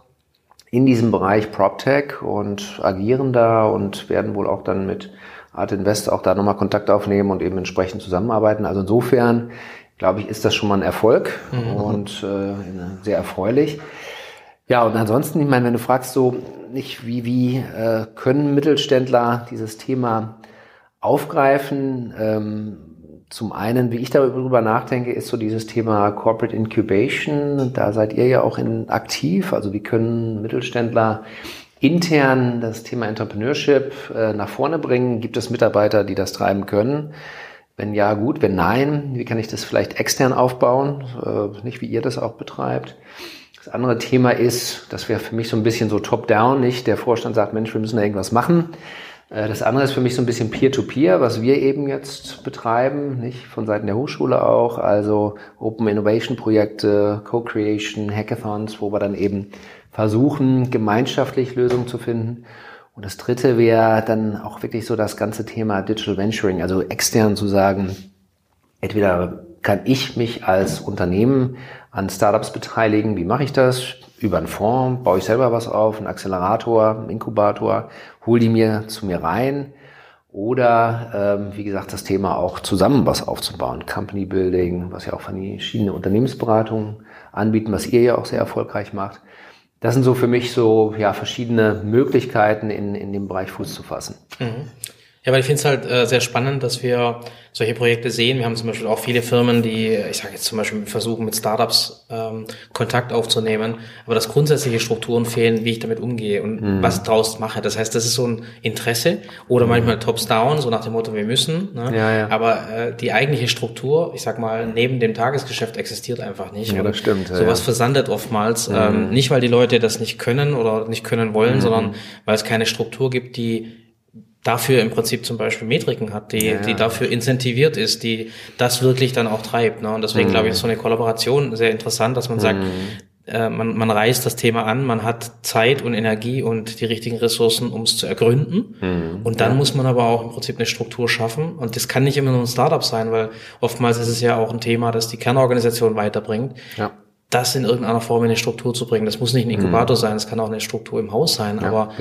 in diesem Bereich PropTech und agieren da und werden wohl auch dann mit Art Invest auch da nochmal Kontakt aufnehmen und eben entsprechend zusammenarbeiten. Also insofern, glaube ich, ist das schon mal ein Erfolg und äh, sehr erfreulich. Ja, und ansonsten, ich meine, wenn du fragst so, nicht wie, wie äh, können Mittelständler dieses Thema aufgreifen? Ähm, zum einen, wie ich darüber nachdenke, ist so dieses Thema Corporate Incubation. Da seid ihr ja auch in, aktiv. Also wie können Mittelständler intern das Thema Entrepreneurship äh, nach vorne bringen? Gibt es Mitarbeiter, die das treiben können? Wenn ja, gut. Wenn nein, wie kann ich das vielleicht extern aufbauen? Äh, nicht wie ihr das auch betreibt. Das andere Thema ist, das wäre für mich so ein bisschen so top-down, nicht? Der Vorstand sagt, Mensch, wir müssen da irgendwas machen. Äh, Das andere ist für mich so ein bisschen Peer-to-Peer, was wir eben jetzt betreiben, nicht von Seiten der Hochschule auch, also Open Innovation Projekte, Co-Creation, Hackathons, wo wir dann eben versuchen, gemeinschaftlich Lösungen zu finden. Und das dritte wäre dann auch wirklich so das ganze Thema Digital Venturing, also extern zu sagen, entweder kann ich mich als Unternehmen an Startups beteiligen, wie mache ich das? Über einen Fonds, baue ich selber was auf, einen Accelerator, einen Inkubator, hole die mir zu mir rein. Oder, ähm, wie gesagt, das Thema auch zusammen was aufzubauen. Company Building, was ja auch verschiedene Unternehmensberatungen anbieten, was ihr ja auch sehr erfolgreich macht. Das sind so für mich so ja, verschiedene Möglichkeiten, in, in dem Bereich Fuß zu fassen. Ja, weil ich finde es halt äh, sehr spannend, dass wir solche Projekte sehen. Wir haben zum Beispiel auch viele Firmen, die, ich sage jetzt zum Beispiel, versuchen mit Startups ähm, Kontakt aufzunehmen, aber dass grundsätzliche Strukturen fehlen, wie ich damit umgehe und mhm. was draus mache. Das heißt, das ist so ein Interesse oder mhm. manchmal tops down, so nach dem Motto, wir müssen. Ne? Ja, ja. Aber äh, die eigentliche Struktur, ich sag mal, neben dem Tagesgeschäft existiert einfach nicht. Ja, das stimmt. Ja, sowas ja. versandet oftmals. Mhm. Ähm, nicht, weil die Leute das nicht können oder nicht können wollen, mhm. sondern weil es keine Struktur gibt, die dafür im Prinzip zum Beispiel Metriken hat, die, ja, ja. die dafür incentiviert ist, die das wirklich dann auch treibt. Ne? Und deswegen mhm. glaube ich, ist so eine Kollaboration sehr interessant, dass man mhm. sagt, äh, man, man reißt das Thema an, man hat Zeit und Energie und die richtigen Ressourcen, um es zu ergründen. Mhm. Und dann ja. muss man aber auch im Prinzip eine Struktur schaffen. Und das kann nicht immer nur ein Startup sein, weil oftmals ist es ja auch ein Thema, das die Kernorganisation weiterbringt. Ja das in irgendeiner Form in eine Struktur zu bringen. Das muss nicht ein Inkubator mhm. sein, es kann auch eine Struktur im Haus sein, ja, aber.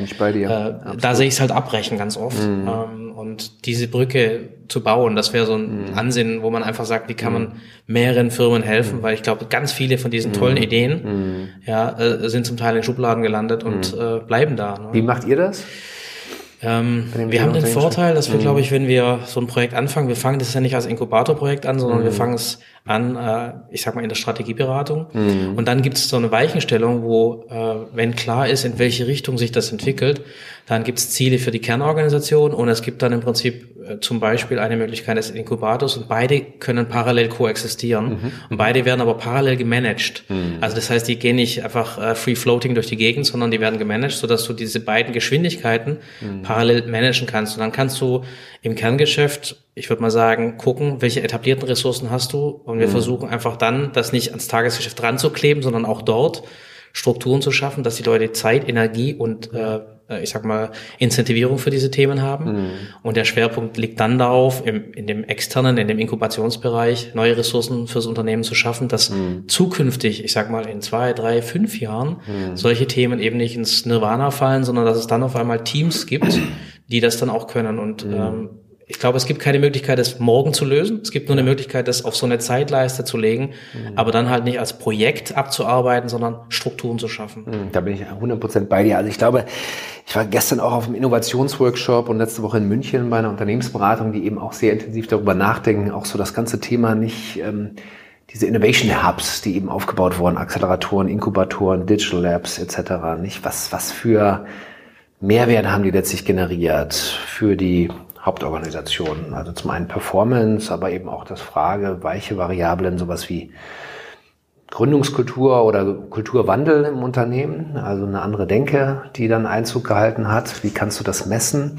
Äh, da sehe ich es halt abbrechen ganz oft. Mhm. Ähm, und diese Brücke zu bauen, das wäre so ein mhm. Ansinnen, wo man einfach sagt, wie kann man mhm. mehreren Firmen helfen, mhm. weil ich glaube, ganz viele von diesen tollen. Ideen ja, äh, sind zum Teil in Schubladen gelandet und äh, bleiben da. Ne? Wie macht ihr das? Ähm, wir haben den Vorteil, dass wir, mhm. glaube ich, wenn wir so ein Projekt anfangen, wir fangen das ja nicht als Inkubatorprojekt an, sondern mhm. wir fangen es an, äh, ich sag mal, in der Strategieberatung. Mhm. Und dann gibt es so eine Weichenstellung, wo, äh, wenn klar ist, in welche Richtung sich das entwickelt, dann gibt es Ziele für die Kernorganisation und es gibt dann im Prinzip zum Beispiel eine Möglichkeit des Inkubators und beide können parallel koexistieren mhm. und beide werden aber parallel gemanagt. Mhm. Also das heißt, die gehen nicht einfach äh, free floating durch die Gegend, sondern die werden gemanagt, sodass du diese beiden Geschwindigkeiten mhm. parallel managen kannst. Und dann kannst du im Kerngeschäft, ich würde mal sagen, gucken, welche etablierten Ressourcen hast du und wir mhm. versuchen einfach dann, das nicht ans Tagesgeschäft ranzukleben, sondern auch dort Strukturen zu schaffen, dass die Leute Zeit, Energie und äh, äh, ich sag mal, Incentivierung für diese Themen haben. Mhm. Und der Schwerpunkt liegt dann darauf, im, in dem externen, in dem Inkubationsbereich neue Ressourcen fürs Unternehmen zu schaffen, dass mhm. zukünftig, ich sag mal, in zwei, drei, fünf Jahren mhm. solche Themen eben nicht ins Nirvana fallen, sondern dass es dann auf einmal Teams gibt, die das dann auch können. Und mhm. ähm, ich glaube, es gibt keine Möglichkeit, das morgen zu lösen. Es gibt nur eine Möglichkeit, das auf so eine Zeitleiste zu legen, mhm. aber dann halt nicht als Projekt abzuarbeiten, sondern Strukturen zu schaffen. Mhm, da bin ich 100% bei dir. Also ich glaube, ich war gestern auch auf einem Innovationsworkshop und letzte Woche in München bei einer Unternehmensberatung, die eben auch sehr intensiv darüber nachdenken, auch so das ganze Thema nicht, ähm, diese Innovation Hubs, die eben aufgebaut wurden, Acceleratoren, Inkubatoren, Digital Labs etc. Nicht was was für Mehrwert haben die letztlich generiert für die Hauptorganisationen. Also zum einen Performance, aber eben auch das Frage, weiche Variablen, sowas wie Gründungskultur oder Kulturwandel im Unternehmen, also eine andere Denke, die dann Einzug gehalten hat. Wie kannst du das messen?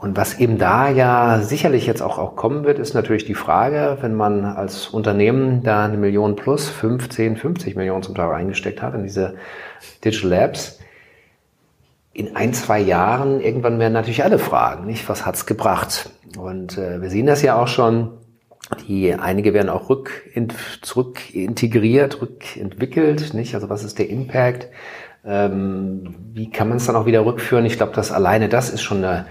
Und was eben da ja sicherlich jetzt auch, auch kommen wird, ist natürlich die Frage, wenn man als Unternehmen da eine Million plus 15, 50 Millionen zum Teil eingesteckt hat in diese Digital Labs, in ein, zwei Jahren, irgendwann werden natürlich alle fragen, nicht? Was hat's gebracht? Und äh, wir sehen das ja auch schon. Die einige werden auch rück in, zurück integriert, rückentwickelt, nicht? Also was ist der Impact? Ähm, wie kann man es dann auch wieder rückführen? Ich glaube, dass alleine das ist schon eine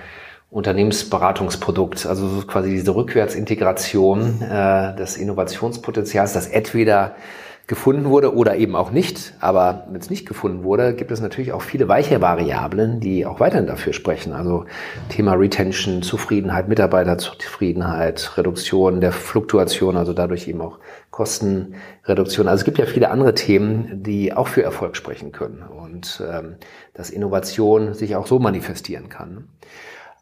Unternehmensberatungsprodukt, also quasi diese Rückwärtsintegration äh, des Innovationspotenzials, das entweder gefunden wurde oder eben auch nicht. Aber wenn es nicht gefunden wurde, gibt es natürlich auch viele weiche Variablen, die auch weiterhin dafür sprechen. Also Thema Retention, Zufriedenheit, Mitarbeiterzufriedenheit, Reduktion der Fluktuation, also dadurch eben auch Kostenreduktion. Also es gibt ja viele andere Themen, die auch für Erfolg sprechen können und ähm, dass Innovation sich auch so manifestieren kann.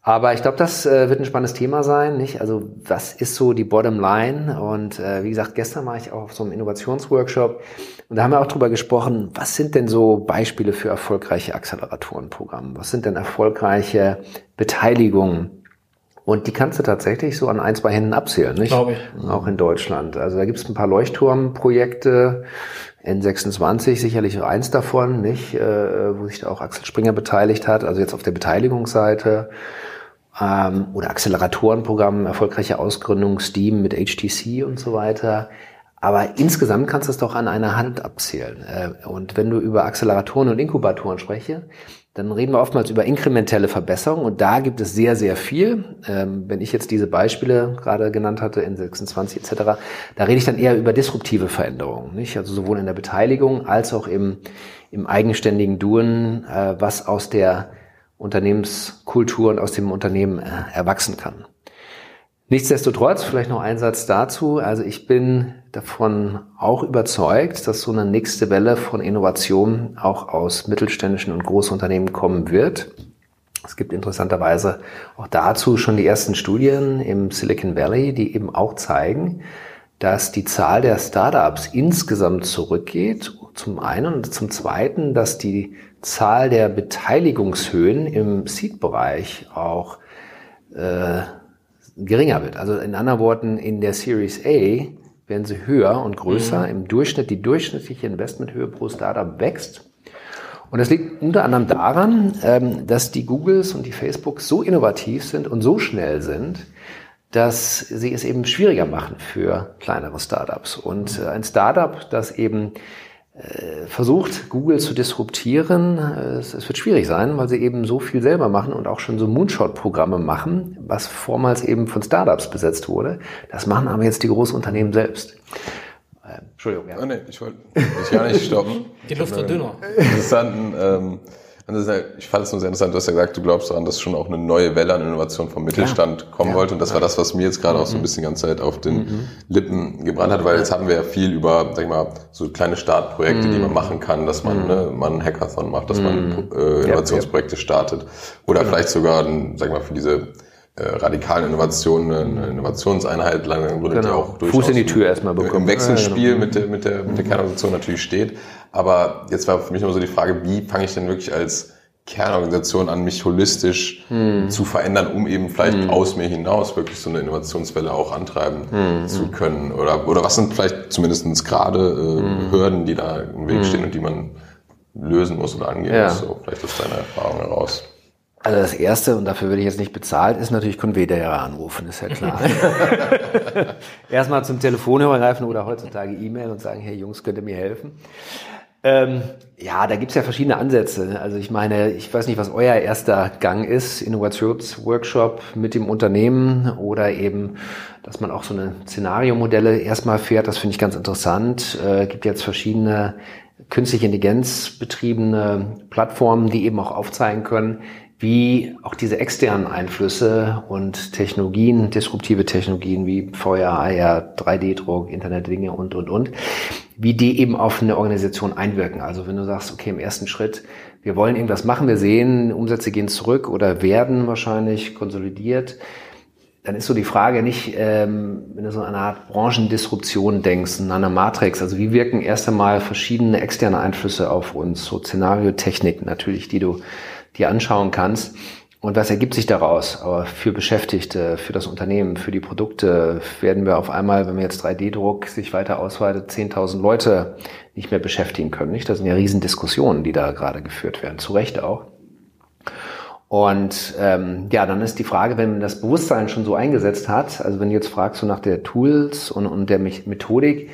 Aber ich glaube, das äh, wird ein spannendes Thema sein, nicht? Also was ist so die Bottom Line? Und äh, wie gesagt, gestern war ich auch auf so einem Innovationsworkshop und da haben wir auch drüber gesprochen, was sind denn so Beispiele für erfolgreiche Acceleratorenprogramme? Was sind denn erfolgreiche Beteiligungen? Und die kannst du tatsächlich so an ein, zwei Händen abzählen, nicht? Glaube ich. Auch in Deutschland. Also da gibt es ein paar Leuchtturmprojekte, N26 sicherlich eins davon, nicht, äh, wo sich da auch Axel Springer beteiligt hat, also jetzt auf der Beteiligungsseite ähm, oder Acceleratorenprogramm, erfolgreiche Ausgründung, Steam mit HTC und so weiter. Aber insgesamt kannst du es doch an einer Hand abzählen. Äh, und wenn du über Acceleratoren und Inkubatoren spreche, dann reden wir oftmals über inkrementelle Verbesserungen und da gibt es sehr, sehr viel. Ähm, wenn ich jetzt diese Beispiele gerade genannt hatte, in 26 etc., da rede ich dann eher über disruptive Veränderungen, nicht? Also sowohl in der Beteiligung als auch im, im eigenständigen Duen, äh, was aus der Unternehmenskultur und aus dem Unternehmen äh, erwachsen kann. Nichtsdestotrotz, vielleicht noch ein Satz dazu. Also ich bin davon auch überzeugt, dass so eine nächste Welle von Innovation auch aus mittelständischen und Großunternehmen kommen wird. Es gibt interessanterweise auch dazu schon die ersten Studien im Silicon Valley, die eben auch zeigen, dass die Zahl der Startups insgesamt zurückgeht, zum einen und zum zweiten, dass die Zahl der Beteiligungshöhen im Seed-Bereich auch äh, geringer wird. Also in anderen Worten, in der Series A werden sie höher und größer. Mhm. Im Durchschnitt, die durchschnittliche Investmenthöhe pro Startup wächst. Und das liegt unter anderem daran, ähm, dass die Googles und die Facebooks so innovativ sind und so schnell sind, dass sie es eben schwieriger machen für kleinere Startups. Und äh, ein Startup, das eben versucht, Google zu disruptieren, äh, es, es, wird schwierig sein, weil sie eben so viel selber machen und auch schon so Moonshot-Programme machen, was vormals eben von Startups besetzt wurde. Das machen aber jetzt die Großunternehmen selbst. Entschuldigung, ja. Oh, nee, ich wollte dich gar nicht stoppen. Die Luft wird dünner. Interessanten ähm, ich fand es nur sehr interessant, du hast ja gesagt, du glaubst daran, dass schon auch eine neue Welle an Innovation vom Mittelstand ja. kommen ja. wollte. Und das war das, was mir jetzt gerade mhm. auch so ein mhm. bisschen die ganze Zeit auf den mhm. Lippen gebrannt hat, weil jetzt haben wir ja viel über, sag ich mal, so kleine Startprojekte, mhm. die man machen kann, dass man, mhm. ne, man einen Hackathon macht, dass man mhm. äh, Innovationsprojekte startet. Oder genau. vielleicht sogar, sag ich mal, für diese äh, radikalen Innovationen eine Innovationseinheit lang würde genau. auch durchaus Fuß in die Tür erstmal bekommen. Im Wechselspiel ja, genau. mit der, mit der, mit der Kernorganisation natürlich steht. Aber jetzt war für mich immer so die Frage, wie fange ich denn wirklich als Kernorganisation an, mich holistisch hm. zu verändern, um eben vielleicht hm. aus mir hinaus wirklich so eine Innovationswelle auch antreiben hm. zu können? Oder, oder was sind vielleicht zumindest gerade äh, hm. Hürden, die da im Weg hm. stehen und die man lösen muss oder angehen ja. muss? So, vielleicht ist deine Erfahrung heraus. Also das Erste, und dafür werde ich jetzt nicht bezahlt, ist natürlich Convedere anrufen, ist ja klar. Erstmal zum Telefonhörer greifen oder heutzutage E-Mail und sagen, hey Jungs, könnt ihr mir helfen? Ähm, ja, da gibt's ja verschiedene Ansätze. Also ich meine, ich weiß nicht, was euer erster Gang ist, Innovationsworkshop mit dem Unternehmen oder eben, dass man auch so eine Szenariomodelle erstmal fährt. Das finde ich ganz interessant. Äh, gibt jetzt verschiedene künstliche Intelligenz betriebene Plattformen, die eben auch aufzeigen können, wie auch diese externen Einflüsse und Technologien, disruptive Technologien wie VR, AR, 3D-Druck, Internet Dinge und, und, und, wie die eben auf eine Organisation einwirken. Also wenn du sagst, okay, im ersten Schritt, wir wollen irgendwas machen, wir sehen, Umsätze gehen zurück oder werden wahrscheinlich konsolidiert, dann ist so die Frage nicht, ähm, wenn du so an eine Art Branchendisruption denkst, in einer Matrix, also wie wirken erst einmal verschiedene externe Einflüsse auf uns, so Szenariotechnik natürlich, die du dir anschauen kannst. Und was ergibt sich daraus? Aber für Beschäftigte, für das Unternehmen, für die Produkte werden wir auf einmal, wenn wir jetzt 3D-Druck sich weiter ausweitet, 10.000 Leute nicht mehr beschäftigen können. Nicht? Das sind ja Riesendiskussionen, die da gerade geführt werden. Zu Recht auch. Und ähm, ja, dann ist die Frage, wenn man das Bewusstsein schon so eingesetzt hat, also wenn du jetzt fragst so nach der Tools und, und der Methodik,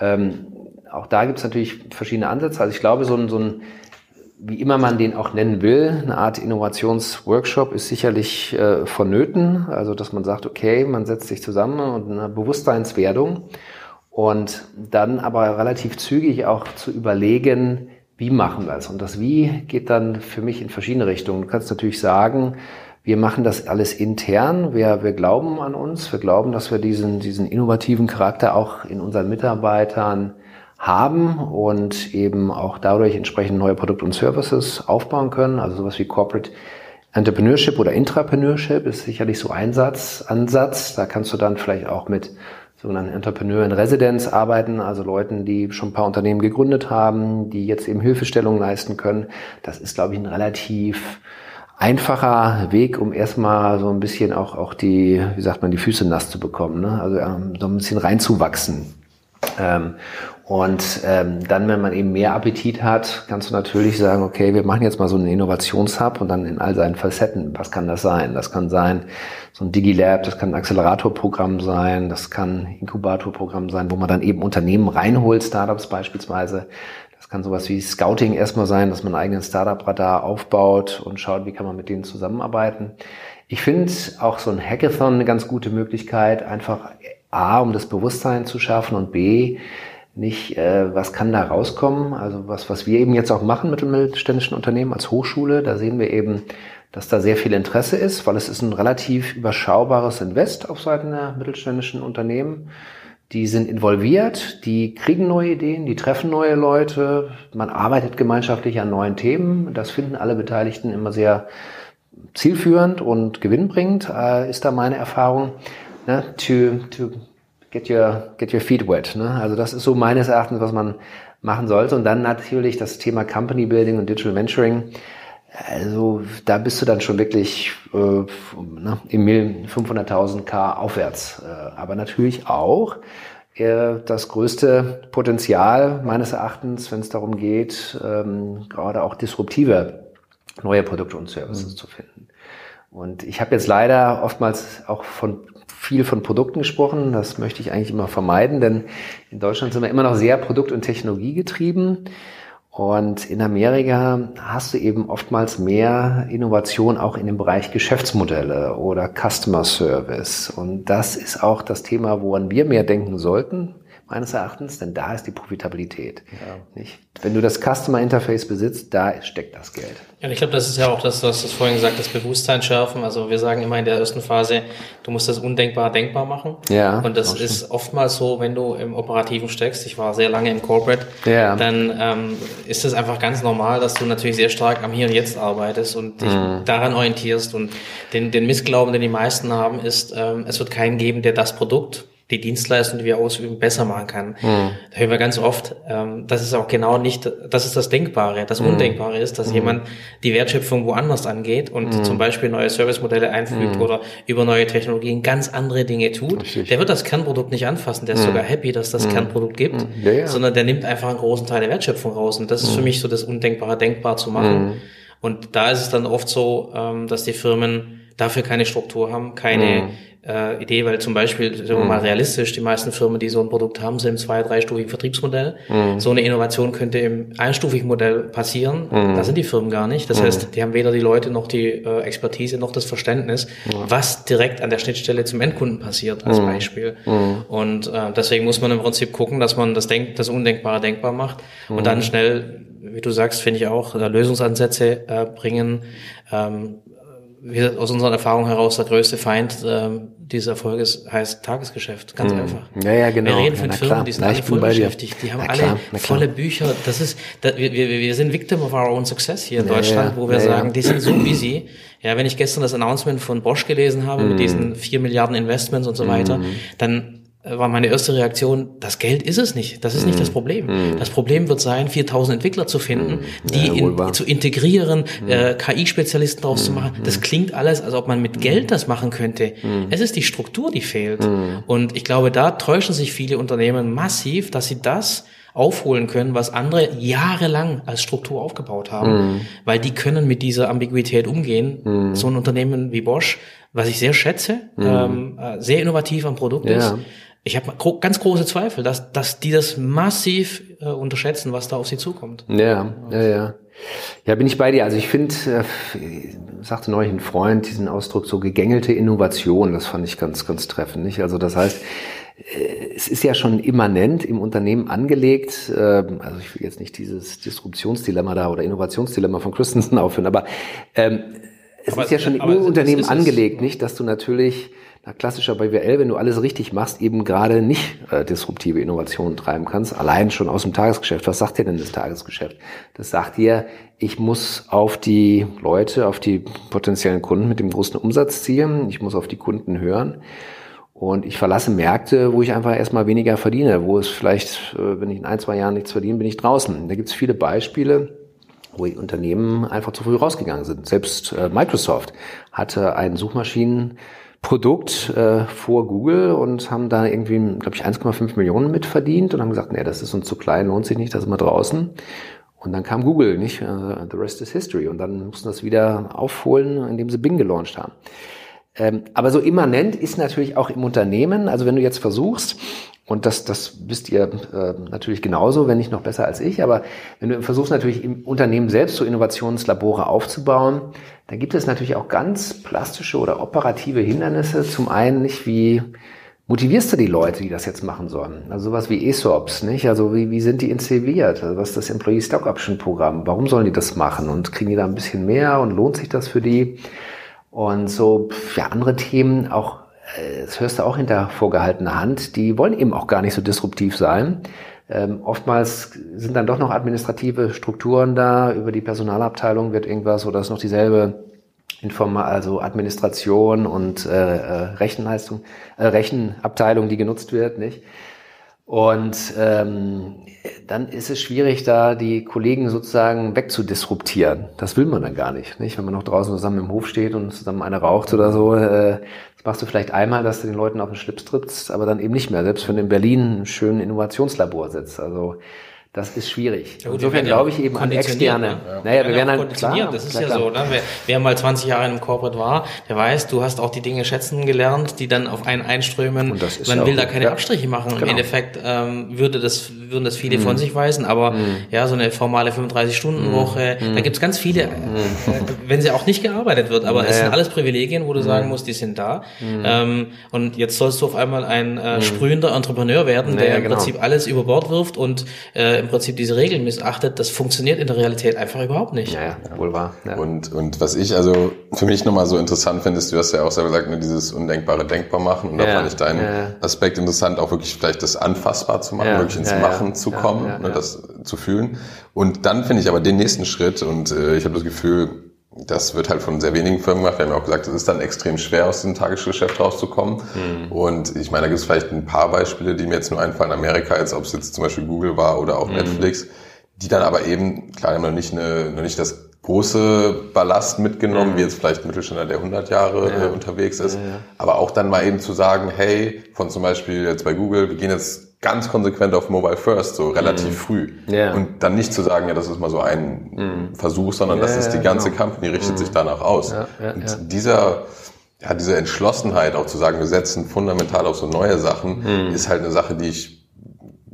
ähm, auch da gibt es natürlich verschiedene Ansätze. Also ich glaube, so ein, so ein wie immer man den auch nennen will, eine Art Innovationsworkshop ist sicherlich äh, vonnöten. Also, dass man sagt, okay, man setzt sich zusammen und eine Bewusstseinswerdung und dann aber relativ zügig auch zu überlegen, wie machen wir es? Und das Wie geht dann für mich in verschiedene Richtungen. Du kannst natürlich sagen, wir machen das alles intern. Wir, wir glauben an uns. Wir glauben, dass wir diesen, diesen innovativen Charakter auch in unseren Mitarbeitern haben und eben auch dadurch entsprechend neue Produkte und Services aufbauen können. Also sowas wie Corporate Entrepreneurship oder Intrapreneurship ist sicherlich so ein Satz, Ansatz. Da kannst du dann vielleicht auch mit sogenannten Entrepreneur in Residence arbeiten, also Leuten, die schon ein paar Unternehmen gegründet haben, die jetzt eben Hilfestellung leisten können. Das ist, glaube ich, ein relativ einfacher Weg, um erstmal so ein bisschen auch, auch die, wie sagt man, die Füße nass zu bekommen. Ne? Also ähm, so ein bisschen reinzuwachsen. Ähm, und ähm, dann, wenn man eben mehr Appetit hat, kannst du natürlich sagen, okay, wir machen jetzt mal so einen Innovationshub und dann in all seinen Facetten, was kann das sein? Das kann sein so ein Digilab, das kann ein Acceleratorprogramm sein, das kann ein Inkubatorprogramm sein, wo man dann eben Unternehmen reinholt, Startups beispielsweise. Das kann sowas wie Scouting erstmal sein, dass man einen eigenen Startup-Radar aufbaut und schaut, wie kann man mit denen zusammenarbeiten. Ich finde auch so ein Hackathon eine ganz gute Möglichkeit, einfach A, um das Bewusstsein zu schaffen und B, nicht, äh, was kann da rauskommen. Also was, was wir eben jetzt auch machen mit dem mittelständischen Unternehmen als Hochschule, da sehen wir eben, dass da sehr viel Interesse ist, weil es ist ein relativ überschaubares Invest auf Seiten der mittelständischen Unternehmen. Die sind involviert, die kriegen neue Ideen, die treffen neue Leute, man arbeitet gemeinschaftlich an neuen Themen. Das finden alle Beteiligten immer sehr zielführend und gewinnbringend, äh, ist da meine Erfahrung. Ne? To, to get your, get your feet wet. Ne? Also das ist so meines Erachtens, was man machen sollte. Und dann natürlich das Thema Company Building und Digital Venturing also da bist du dann schon wirklich äh, ne, im 500.000 K aufwärts. Äh, aber natürlich auch äh, das größte Potenzial meines Erachtens, wenn es darum geht, ähm, gerade auch disruptive neue Produkte und Services mhm. zu finden. Und ich habe jetzt leider oftmals auch von viel von Produkten gesprochen. Das möchte ich eigentlich immer vermeiden, denn in Deutschland sind wir immer noch sehr produkt- und technologiegetrieben. Und in Amerika hast du eben oftmals mehr Innovation auch in dem Bereich Geschäftsmodelle oder Customer Service. Und das ist auch das Thema, woran wir mehr denken sollten meines Erachtens, denn da ist die Profitabilität. Ja. Wenn du das Customer Interface besitzt, da steckt das Geld. Ja, ich glaube, das ist ja auch das, was du vorhin gesagt hast, Bewusstsein schärfen. Also wir sagen immer in der ersten Phase, du musst das Undenkbar denkbar machen. Ja. Und das ist oftmals so, wenn du im Operativen steckst, ich war sehr lange im Corporate, ja. dann ähm, ist es einfach ganz normal, dass du natürlich sehr stark am Hier und Jetzt arbeitest und dich mhm. daran orientierst. Und den, den Missglauben, den die meisten haben, ist, ähm, es wird keinen geben, der das Produkt die Dienstleistung, die wir ausüben, besser machen kann. Mhm. Da hören wir ganz oft, ähm, das ist auch genau nicht, das ist das Denkbare. Das mhm. Undenkbare ist, dass mhm. jemand die Wertschöpfung woanders angeht und mhm. zum Beispiel neue Servicemodelle einfügt mhm. oder über neue Technologien ganz andere Dinge tut. Richtig. Der wird das Kernprodukt nicht anfassen, der ist mhm. sogar happy, dass das Kernprodukt gibt, ja, ja. sondern der nimmt einfach einen großen Teil der Wertschöpfung raus. Und das ist für mich so das Undenkbare denkbar zu machen. Und da ist es dann oft so, ähm, dass die Firmen dafür keine Struktur haben, keine äh, Idee, weil zum Beispiel, sagen wir mal mhm. realistisch, die meisten Firmen, die so ein Produkt haben, sind im zwei-, dreistufigen Vertriebsmodell. Mhm. So eine Innovation könnte im einstufigen Modell passieren. Mhm. Da sind die Firmen gar nicht. Das mhm. heißt, die haben weder die Leute noch die äh, Expertise noch das Verständnis, was direkt an der Schnittstelle zum Endkunden passiert, als mhm. Beispiel. Mhm. Und äh, deswegen muss man im Prinzip gucken, dass man das, Denk das Undenkbare denkbar macht und dann schnell, wie du sagst, finde ich auch, äh, Lösungsansätze äh, bringen. Ähm, wie aus unserer Erfahrung heraus der größte Feind ähm, dieses Erfolges heißt Tagesgeschäft. Ganz mhm. einfach. Ja, ja, genau. Wir reden von ja, Firmen, klar. die sind alle voll beschäftigt. Die haben na, alle klar, volle Bücher. Das ist, das, wir, wir, wir sind Victim of our own success hier in ja, Deutschland, wo wir sagen, die sind so busy. Ja, wenn ich gestern das Announcement von Bosch gelesen habe mhm. mit diesen vier Milliarden Investments und so weiter, mhm. dann war meine erste Reaktion, das Geld ist es nicht. Das ist nicht das mhm. Problem. Mm. Das Problem wird sein, 4000 Entwickler zu finden, mm. die ja, in, zu integrieren, mm. äh, KI-Spezialisten draus zu machen. Das klingt alles, als ob man mit Geld das machen könnte. Es ist die Struktur, die fehlt. Und ich glaube, da täuschen sich viele Unternehmen massiv, dass sie das aufholen können, was andere jahrelang als Struktur aufgebaut haben, weil die können mit dieser Ambiguität umgehen. So ein Unternehmen wie Bosch, was ich sehr schätze, ähm, äh, sehr innovativ am Produkt ja. ist, ich habe gro ganz große Zweifel, dass, dass die das massiv äh, unterschätzen, was da auf sie zukommt. Ja, ja, ja. Ja, bin ich bei dir. Also ich finde, äh, sagte neulich ein Freund diesen Ausdruck so gegängelte Innovation, das fand ich ganz, ganz treffend. Nicht? Also das heißt, äh, es ist ja schon immanent im Unternehmen angelegt, äh, also ich will jetzt nicht dieses Disruptionsdilemma da oder Innovationsdilemma von Christensen aufführen, aber ähm, es aber ist ja schon im Unternehmen angelegt, nicht, dass du natürlich na, klassischer bei WL, wenn du alles richtig machst, eben gerade nicht äh, disruptive Innovationen treiben kannst. Allein schon aus dem Tagesgeschäft. Was sagt dir denn das Tagesgeschäft? Das sagt dir, ich muss auf die Leute, auf die potenziellen Kunden mit dem großen Umsatz zielen. Ich muss auf die Kunden hören. Und ich verlasse Märkte, wo ich einfach erstmal weniger verdiene, wo es vielleicht, äh, wenn ich in ein, zwei Jahren nichts verdiene, bin ich draußen. Da gibt es viele Beispiele, wo Unternehmen einfach zu früh rausgegangen sind. Selbst äh, Microsoft hatte einen Suchmaschinen Produkt äh, vor Google und haben da irgendwie, glaube ich, 1,5 Millionen mit verdient und haben gesagt, nee, das ist uns zu klein, lohnt sich nicht, das ist mal draußen. Und dann kam Google, nicht? Uh, the rest is history. Und dann mussten das wieder aufholen, indem sie Bing gelauncht haben. Ähm, aber so immanent ist natürlich auch im Unternehmen, also wenn du jetzt versuchst, und das, das wisst ihr äh, natürlich genauso, wenn nicht noch besser als ich. Aber wenn du versuchst natürlich im Unternehmen selbst so Innovationslabore aufzubauen, dann gibt es natürlich auch ganz plastische oder operative Hindernisse. Zum einen nicht wie motivierst du die Leute, die das jetzt machen sollen? Also sowas wie ESOPs, nicht? Also wie, wie sind die incentiviert? Also was ist das Employee Stock Option Programm? Warum sollen die das machen? Und kriegen die da ein bisschen mehr und lohnt sich das für die? Und so, ja, andere Themen auch, das hörst du auch hinter vorgehaltener Hand, die wollen eben auch gar nicht so disruptiv sein. Ähm, oftmals sind dann doch noch administrative Strukturen da, über die Personalabteilung wird irgendwas oder ist noch dieselbe Informa also Administration und äh, äh, Rechenleistung, äh, Rechenabteilung, die genutzt wird, nicht? Und ähm, dann ist es schwierig, da die Kollegen sozusagen wegzudisruptieren. Das will man dann gar nicht, nicht? Wenn man noch draußen zusammen im Hof steht und zusammen eine raucht oder so, äh, das machst du vielleicht einmal, dass du den Leuten auf den Schlips trittst, aber dann eben nicht mehr. Selbst wenn du in Berlin einen schönen Innovationslabor sitzt. Also das ist schwierig. Ja, Insofern glaube ich eben an externe. Ne? Ja. Naja, wir werden ja dann klar, das ist klar, ja klar. so. Ne? Wer, wer, mal 20 Jahre in einem Corporate war, der weiß, du hast auch die Dinge schätzen gelernt, die dann auf einen einströmen. Und das ist Man will da keine Abstriche machen. Genau. Im Endeffekt ähm, würde das, würden das viele mhm. von sich weisen, aber mhm. ja, so eine formale 35-Stunden-Woche, mhm. da gibt's ganz viele, mhm. äh, wenn sie auch nicht gearbeitet wird, aber es sind alles Privilegien, wo du sagen musst, die sind da. Mhm. Ähm, und jetzt sollst du auf einmal ein äh, mhm. sprühender Entrepreneur werden, der im genau. Prinzip alles über Bord wirft und äh, im Prinzip diese Regeln missachtet, das funktioniert in der Realität einfach überhaupt nicht. Ja, ja wohl wahr. Ja. Und, und was ich also für mich nochmal so interessant finde, ist, du hast ja auch selber gesagt, ne, dieses Undenkbare denkbar machen. Und da fand ich deinen Aspekt interessant, auch wirklich vielleicht das anfassbar zu machen, wirklich ins Machen zu kommen, ne, das zu fühlen. Und dann finde ich aber den nächsten Schritt und äh, ich habe das Gefühl, das wird halt von sehr wenigen Firmen gemacht. Wir haben ja auch gesagt, es ist dann extrem schwer, aus dem Tagesgeschäft rauszukommen. Mhm. Und ich meine, da gibt es vielleicht ein paar Beispiele, die mir jetzt nur einfallen. Amerika, als ob es jetzt zum Beispiel Google war oder auch mhm. Netflix, die dann aber eben, klar, haben noch nicht, eine, noch nicht das große Ballast mitgenommen, mhm. wie jetzt vielleicht Mittelständler, der 100 Jahre ja. äh, unterwegs ist. Ja, ja. Aber auch dann mal eben zu sagen, hey, von zum Beispiel jetzt bei Google, wir gehen jetzt ganz konsequent auf Mobile First, so relativ mhm. früh. Ja. Und dann nicht zu sagen, ja, das ist mal so ein mhm. Versuch, sondern das ist die ganze genau. Company, richtet sich mhm. danach aus. Und dieser, ja, diese Entschlossenheit auch zu sagen, wir setzen fundamental auf so neue Sachen, mhm. ist halt eine Sache, die ich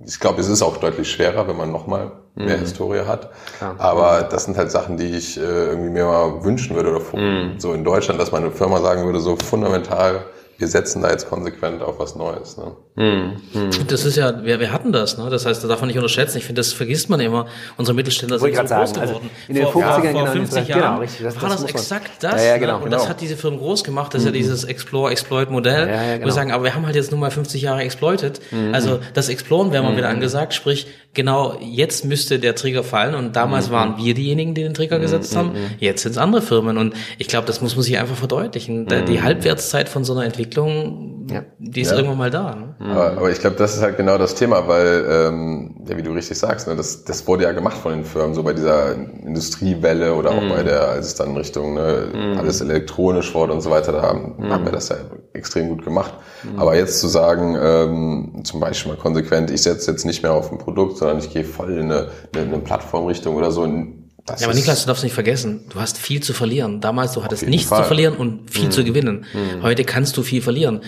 ich glaube, es ist auch deutlich schwerer, wenn man nochmal mehr mhm. Historie hat. Klar. Aber das sind halt Sachen, die ich äh, irgendwie mir mal wünschen würde oder mhm. so in Deutschland, dass meine Firma sagen würde, so fundamental wir setzen da jetzt konsequent auf was Neues. Ne? Hm, hm. Das ist ja, wir, wir hatten das, ne? Das heißt, da darf man nicht unterschätzen. Ich finde, das vergisst man immer. Unsere Mittelständler sind so groß also geworden. Also in den vor, 50 ja, vor 50 genau, Jahren genau, richtig, das, war das, das exakt das. Ja, ja, genau, ne? Und genau. das hat diese Firmen groß gemacht. Das ist ja mhm. dieses Explore-Exploit-Modell. Ja, ja, genau. Wir sagen, aber wir haben halt jetzt nur mal 50 Jahre exploited. Mhm. Also das Exploren wäre mal wieder mhm. angesagt. Sprich, genau jetzt müsste der Trigger fallen. Und damals mhm. waren wir diejenigen, die den Trigger gesetzt haben. Jetzt sind es andere Firmen. Und ich glaube, das muss man sich einfach verdeutlichen. Die Halbwertszeit von so einer Entwicklung Entwicklung, ja. die ist ja. irgendwann mal da. Ne? Aber, aber, ich glaube, das ist halt genau das Thema, weil, ähm, ja, wie du richtig sagst, ne, das, das wurde ja gemacht von den Firmen, so bei dieser Industriewelle oder auch mhm. bei der, als es dann Richtung ne, mhm. alles elektronisch wurde und so weiter, da haben, mhm. haben wir das ja extrem gut gemacht. Mhm. Aber jetzt zu sagen, ähm, zum Beispiel mal konsequent, ich setze jetzt nicht mehr auf ein Produkt, sondern ich gehe voll in eine, in eine Plattformrichtung oder so, das ja, aber Niklas, du darfst nicht vergessen, du hast viel zu verlieren. Damals, du hattest nichts Fall. zu verlieren und viel mhm. zu gewinnen. Mhm. Heute kannst du viel verlieren.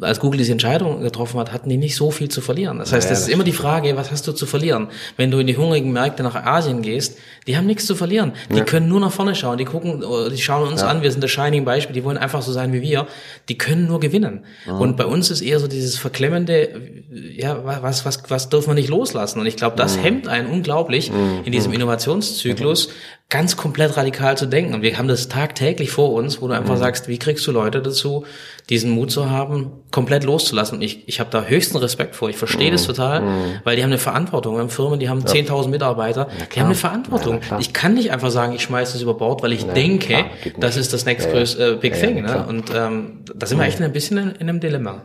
Als Google diese Entscheidung getroffen hat, hatten die nicht so viel zu verlieren. Das heißt, ja, das, das ist immer die Frage, was hast du zu verlieren? Wenn du in die hungrigen Märkte nach Asien gehst, die haben nichts zu verlieren. Die ja. können nur nach vorne schauen. Die gucken, die schauen uns ja. an. Wir sind das Shining Beispiel. Die wollen einfach so sein wie wir. Die können nur gewinnen. Und bei uns ist eher so dieses verklemmende, ja, was, was, was dürfen wir nicht loslassen? Und ich glaube, das mhm. hemmt einen unglaublich mhm. in diesem Innovationszyklus Fokus ganz komplett radikal zu denken. Und wir haben das tagtäglich vor uns, wo du einfach mhm. sagst, wie kriegst du Leute dazu, diesen Mut zu haben, komplett loszulassen. Und ich, ich habe da höchsten Respekt vor. Ich verstehe mhm. das total, mhm. weil die haben eine Verantwortung. Wir haben Firmen, die haben ja. 10.000 Mitarbeiter, ja, die haben eine Verantwortung. Ja, ich kann nicht einfach sagen, ich schmeiße das über Bord, weil ich denke, das ist das nächstgrößte äh, Big Thing. Ne? Und ähm, da sind wir echt ein bisschen in, in einem Dilemma.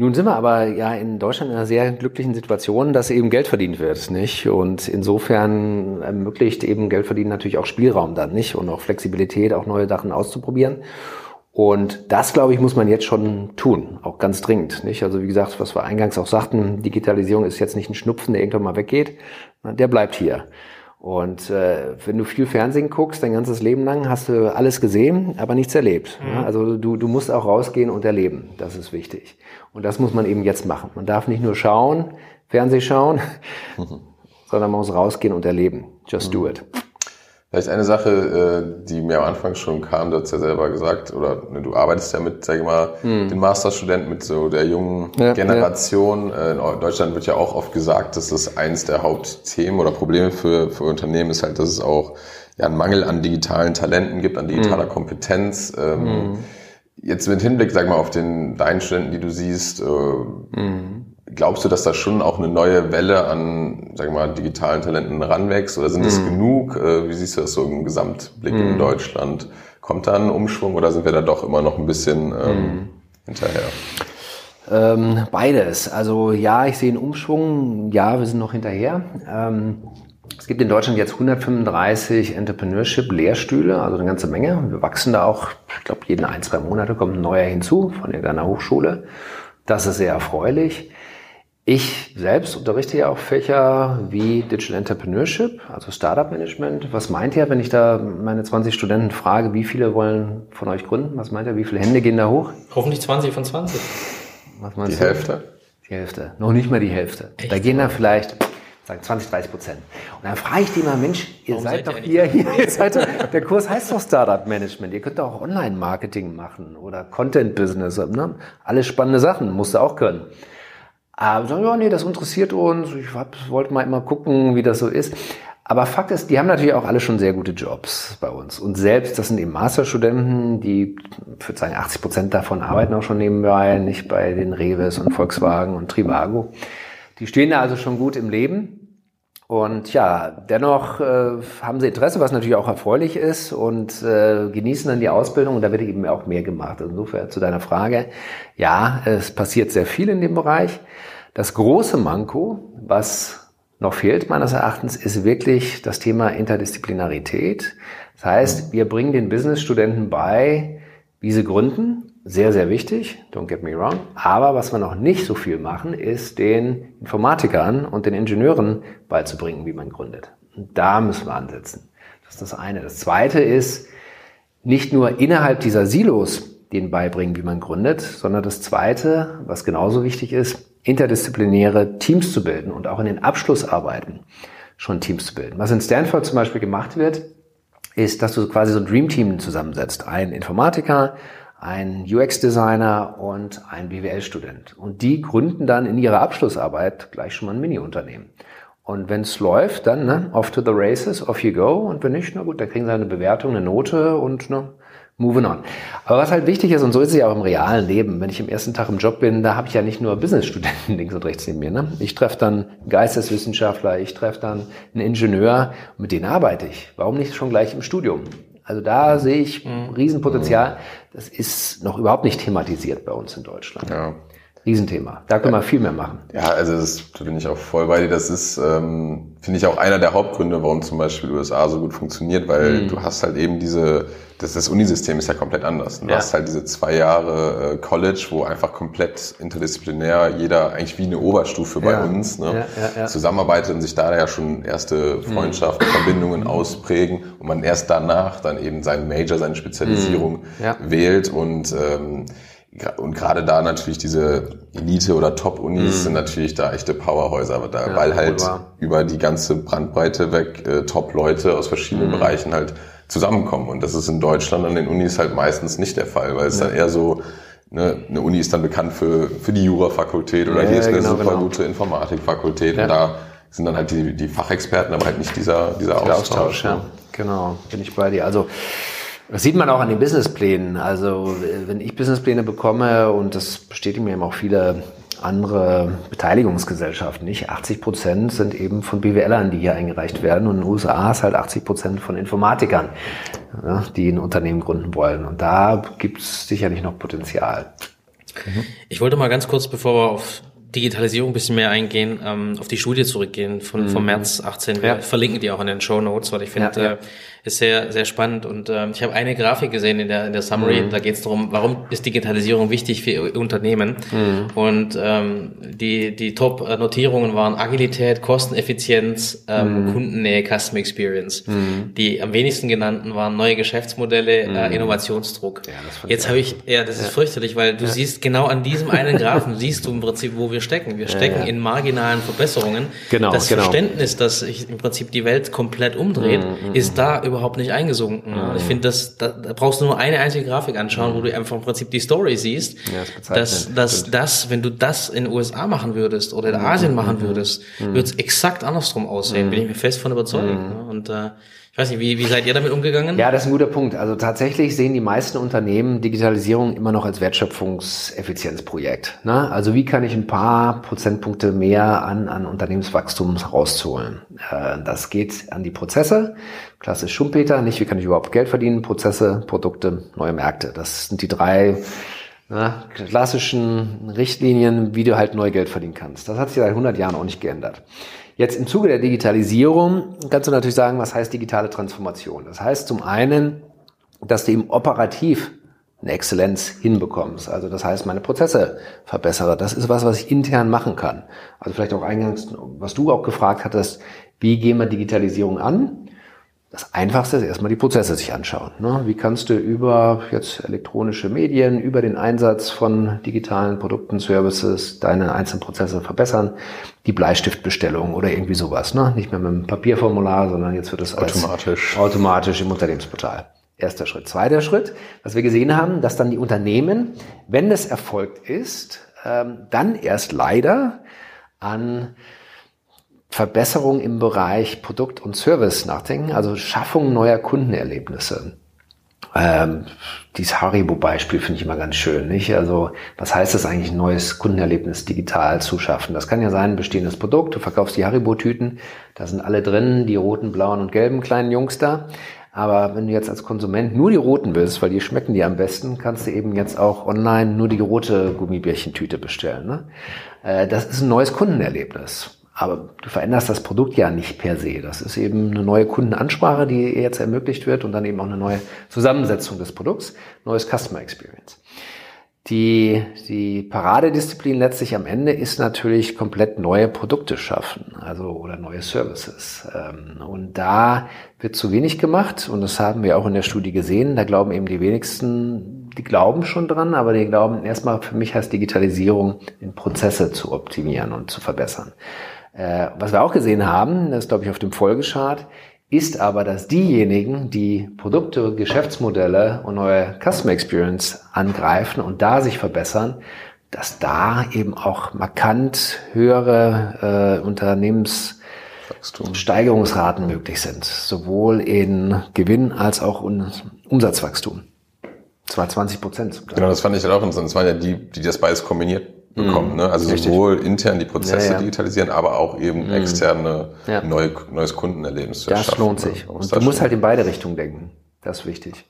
Nun sind wir aber ja in Deutschland in einer sehr glücklichen Situation, dass eben Geld verdient wird, nicht? Und insofern ermöglicht eben Geld verdienen natürlich auch Spielraum dann, nicht? Und auch Flexibilität, auch neue Sachen auszuprobieren. Und das, glaube ich, muss man jetzt schon tun, auch ganz dringend, nicht? Also wie gesagt, was wir eingangs auch sagten, Digitalisierung ist jetzt nicht ein Schnupfen, der irgendwann mal weggeht, der bleibt hier. Und äh, wenn du viel Fernsehen guckst, dein ganzes Leben lang, hast du alles gesehen, aber nichts erlebt. Mhm. Ja? Also du, du musst auch rausgehen und erleben. Das ist wichtig. Und das muss man eben jetzt machen. Man darf nicht nur schauen, Fernseh schauen, mhm. sondern man muss rausgehen und erleben. Just mhm. do it. Vielleicht eine Sache, äh, die mir am Anfang schon kam, du hast ja selber gesagt, oder ne, du arbeitest ja mit, sag ich mal, hm. den Masterstudenten, mit so der jungen ja, Generation. Ja. Äh, in Deutschland wird ja auch oft gesagt, dass das eins der Hauptthemen oder Probleme für, für Unternehmen ist halt, dass es auch ja, einen Mangel an digitalen Talenten gibt, an digitaler hm. Kompetenz. Ähm, hm. Jetzt mit Hinblick, sag mal, auf den deinen Studenten, die du siehst, äh, hm. Glaubst du, dass da schon auch eine neue Welle an, sag ich mal, digitalen Talenten ranwächst oder sind es mm. genug? Äh, wie siehst du das so im Gesamtblick mm. in mhm. Deutschland? Kommt da ein Umschwung oder sind wir da doch immer noch ein bisschen ähm, mm. hinterher? Ähm, beides. Also ja, ich sehe einen Umschwung. Ja, wir sind noch hinterher. Ähm, es gibt in Deutschland jetzt 135 Entrepreneurship-Lehrstühle, also eine ganze Menge. Wir wachsen da auch, ich glaube, jeden ein, zwei Monate kommt ein neuer hinzu von irgendeiner Hochschule. Das ist sehr erfreulich. Ich selbst unterrichte ja auch Fächer wie Digital Entrepreneurship, also Startup Management. Was meint ihr, wenn ich da meine 20 Studenten frage, wie viele wollen von euch gründen? Was meint ihr, wie viele Hände gehen da hoch? Hoffentlich 20 von 20. Was meinst die du? Hälfte? Die Hälfte. Noch nicht mal die Hälfte. Echt? Da gehen da vielleicht sagen 20, 30 Prozent. Und dann frage ich die mal, Mensch, ihr Warum seid, seid doch hier, hier, ihr seid doch, der Kurs heißt doch Startup Management. Ihr könnt doch auch Online-Marketing machen oder Content-Business. Ne? Alles spannende Sachen, musst du auch können. Aber sagen, ja, nee, das interessiert uns. Ich wollte mal immer gucken, wie das so ist. Aber Fakt ist, die haben natürlich auch alle schon sehr gute Jobs bei uns. Und selbst, das sind eben Masterstudenten, die, ich würde sagen, 80 Prozent davon arbeiten auch schon nebenbei, nicht bei den Reves und Volkswagen und Trivago. Die stehen da also schon gut im Leben. Und ja, dennoch äh, haben sie Interesse, was natürlich auch erfreulich ist und äh, genießen dann die Ausbildung und da wird eben auch mehr gemacht. Insofern zu deiner Frage, ja, es passiert sehr viel in dem Bereich. Das große Manko, was noch fehlt meines Erachtens, ist wirklich das Thema Interdisziplinarität. Das heißt, wir bringen den Businessstudenten bei, wie sie gründen, sehr, sehr wichtig, don't get me wrong. Aber was wir noch nicht so viel machen, ist den Informatikern und den Ingenieuren beizubringen, wie man gründet. Und da müssen wir ansetzen. Das ist das eine. Das zweite ist, nicht nur innerhalb dieser Silos denen beibringen, wie man gründet, sondern das zweite, was genauso wichtig ist, interdisziplinäre Teams zu bilden und auch in den Abschlussarbeiten schon Teams zu bilden. Was in Stanford zum Beispiel gemacht wird, ist, dass du quasi so ein Dream Team zusammensetzt. Ein Informatiker, ein UX-Designer und ein BWL-Student. Und die gründen dann in ihrer Abschlussarbeit gleich schon mal ein Mini-Unternehmen. Und wenn es läuft, dann ne, off to the races, off you go. Und wenn nicht, na gut, dann kriegen sie eine Bewertung, eine Note und ne, moving on. Aber was halt wichtig ist, und so ist es ja auch im realen Leben, wenn ich im ersten Tag im Job bin, da habe ich ja nicht nur Business-Studenten links und rechts neben mir. Ne? Ich treffe dann Geisteswissenschaftler, ich treffe dann einen Ingenieur, mit denen arbeite ich. Warum nicht schon gleich im Studium? Also da sehe ich mhm. Riesenpotenzial. Das ist noch überhaupt nicht thematisiert bei uns in Deutschland. Ja. Riesenthema. Da können wir viel mehr machen. Ja, also das, da bin ich auch voll bei dir. Das ist, ähm, finde ich, auch einer der Hauptgründe, warum zum Beispiel USA so gut funktioniert, weil mhm. du hast halt eben diese das, das Unisystem ist ja komplett anders. Du ja. hast halt diese zwei Jahre äh, College, wo einfach komplett interdisziplinär jeder eigentlich wie eine Oberstufe bei ja. uns ne, ja, zusammenarbeitet und sich da ja schon erste mhm. Freundschaften, mhm. Verbindungen ausprägen und man erst danach dann eben seinen Major, seine Spezialisierung mhm. wählt und ähm, und gerade da natürlich diese Elite- oder Top-Unis mhm. sind natürlich da echte Powerhäuser, aber da, weil halt über die ganze Brandbreite weg äh, Top-Leute aus verschiedenen mhm. Bereichen halt zusammenkommen. Und das ist in Deutschland an den Unis halt meistens nicht der Fall, weil es ja. dann eher so, ne, eine Uni ist dann bekannt für, für die Jura-Fakultät oder ja, hier ist eine genau, super genau. gute Informatikfakultät ja. und da sind dann halt die, die Fachexperten, aber halt nicht dieser, dieser Austausch. Austausch ja. Genau, bin ich bei dir. Also das sieht man auch an den Businessplänen. Also wenn ich Businesspläne bekomme und das bestätigen mir eben auch viele andere Beteiligungsgesellschaften nicht. 80 Prozent sind eben von BWLern, die hier eingereicht werden. Und in den USA ist halt 80 Prozent von Informatikern, die ein Unternehmen gründen wollen. Und da gibt es sicherlich noch Potenzial. Ich wollte mal ganz kurz, bevor wir auf Digitalisierung ein bisschen mehr eingehen, ähm, auf die Studie zurückgehen von, vom mhm. März 18. Wir ja. verlinken die auch in den Show Notes, weil ich finde, ja, ja. Äh, ist sehr, sehr spannend. Und ähm, ich habe eine Grafik gesehen in der, in der Summary, mhm. da geht es darum, warum ist Digitalisierung wichtig für Unternehmen? Mhm. Und ähm, die, die Top-Notierungen waren Agilität, Kosteneffizienz, ähm, mhm. Kundennähe, Customer Experience. Mhm. Die am wenigsten genannten waren neue Geschäftsmodelle, äh, mhm. Innovationsdruck. Ja, Jetzt habe ich, ja, das ist fürchterlich, weil du siehst genau an diesem einen Graphen, siehst du im Prinzip, wo wir stecken. Wir stecken in marginalen Verbesserungen. Genau, das genau. Verständnis, dass sich im Prinzip die Welt komplett umdreht, mhm, ist da überhaupt nicht eingesunken. Mhm. Ich finde, das, da, da brauchst du nur eine einzige Grafik anschauen, mhm. wo du einfach im Prinzip die Story siehst, ja, das dass, dass das, wenn du das in den USA machen würdest oder in mhm. Asien machen mhm. würdest, mhm. wird es exakt andersrum aussehen, bin ich mir fest von überzeugt. Ne? Und äh, ich weiß nicht, wie, wie seid ihr damit umgegangen? Ja, das ist ein guter Punkt. Also tatsächlich sehen die meisten Unternehmen Digitalisierung immer noch als Wertschöpfungseffizienzprojekt. Ne? Also wie kann ich ein paar Prozentpunkte mehr an, an Unternehmenswachstum rauszuholen? Äh, das geht an die Prozesse. Klassisch Schumpeter, nicht wie kann ich überhaupt Geld verdienen? Prozesse, Produkte, neue Märkte. Das sind die drei ne, klassischen Richtlinien, wie du halt neu Geld verdienen kannst. Das hat sich seit 100 Jahren auch nicht geändert. Jetzt im Zuge der Digitalisierung kannst du natürlich sagen, was heißt digitale Transformation? Das heißt zum einen, dass du eben operativ eine Exzellenz hinbekommst. Also das heißt, meine Prozesse verbessere. Das ist was, was ich intern machen kann. Also vielleicht auch eingangs, was du auch gefragt hattest, wie gehen wir Digitalisierung an? Das Einfachste ist erstmal die Prozesse sich anschauen. Ne? Wie kannst du über jetzt elektronische Medien, über den Einsatz von digitalen Produkten, Services deine einzelnen Prozesse verbessern? Die Bleistiftbestellung oder irgendwie sowas. Ne? Nicht mehr mit einem Papierformular, sondern jetzt wird es automatisch. automatisch im Unternehmensportal. Erster Schritt. Zweiter Schritt, was wir gesehen haben, dass dann die Unternehmen, wenn es erfolgt ist, ähm, dann erst leider an Verbesserung im Bereich Produkt und Service nachdenken, also Schaffung neuer Kundenerlebnisse. Ähm, dieses Haribo-Beispiel finde ich immer ganz schön, nicht? Also, was heißt das eigentlich, ein neues Kundenerlebnis digital zu schaffen? Das kann ja sein, ein bestehendes Produkt, du verkaufst die Haribo-Tüten, da sind alle drin, die roten, blauen und gelben kleinen Jungs da. Aber wenn du jetzt als Konsument nur die roten willst, weil die schmecken dir am besten, kannst du eben jetzt auch online nur die rote Gummibärchentüte bestellen. Ne? Äh, das ist ein neues Kundenerlebnis. Aber du veränderst das Produkt ja nicht per se. Das ist eben eine neue Kundenansprache, die jetzt ermöglicht wird und dann eben auch eine neue Zusammensetzung des Produkts, neues Customer Experience. Die, die Paradedisziplin letztlich am Ende ist natürlich komplett neue Produkte schaffen, also oder neue Services. Ähm, und da wird zu wenig gemacht und das haben wir auch in der Studie gesehen. Da glauben eben die wenigsten, die glauben schon dran, aber die glauben erstmal für mich heißt Digitalisierung, in Prozesse zu optimieren und zu verbessern. Äh, was wir auch gesehen haben, das glaube ich auf dem Folgechart, ist aber, dass diejenigen, die Produkte, Geschäftsmodelle und neue Customer Experience angreifen und da sich verbessern, dass da eben auch markant höhere äh, Unternehmenssteigerungsraten möglich sind, sowohl in Gewinn als auch in Umsatzwachstum. Zwar 20 Prozent. Genau, das fand ich halt auch interessant. Das waren ja die, die das beides kombiniert bekommen. Ne? Also Richtig. sowohl intern die Prozesse ja, ja. digitalisieren, aber auch eben mhm. externe ja. neue, neues Kundenerlebnis zu das schaffen. Das lohnt sich. Ne? Und du musst halt in beide Richtungen denken. Das ist wichtig.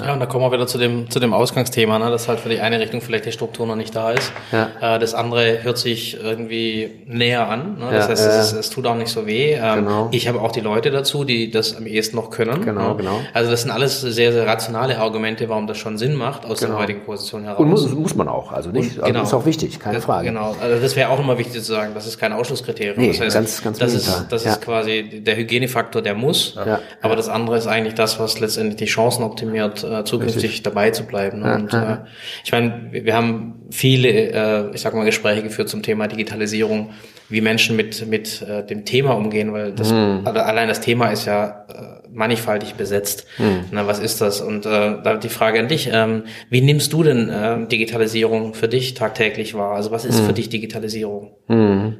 Ja, und da kommen wir wieder zu dem, zu dem Ausgangsthema, ne, dass halt für die eine Richtung vielleicht die Struktur noch nicht da ist. Ja. Äh, das andere hört sich irgendwie näher an. Ne? Das ja, heißt, äh, es, es, tut auch nicht so weh. Ähm, genau. Ich habe auch die Leute dazu, die das am ehesten noch können. Genau, ne? genau. Also das sind alles sehr, sehr rationale Argumente, warum das schon Sinn macht aus genau. der heutigen Position heraus. Und muss, muss man auch, also nicht. Und, also genau. ist auch wichtig, keine das, Frage. Genau, also das wäre auch immer wichtig zu sagen, das ist kein Ausschlusskriterium. Nee, das heißt, ganz, ganz das ist, das ja. ist quasi der Hygienefaktor, der muss. Ja. Aber das andere ist eigentlich das, was letztendlich die Chancen optimiert, äh, zukünftig Richtig dabei zu bleiben. Ne? Und äh, ich meine, wir haben viele, äh, ich sag mal, Gespräche geführt zum Thema Digitalisierung, wie Menschen mit mit äh, dem Thema umgehen, weil das mhm. allein das Thema ist ja äh, mannigfaltig besetzt. Mhm. Na, was ist das? Und äh, da die Frage an dich: ähm, Wie nimmst du denn äh, Digitalisierung für dich tagtäglich wahr? Also was ist mhm. für dich Digitalisierung? Mhm.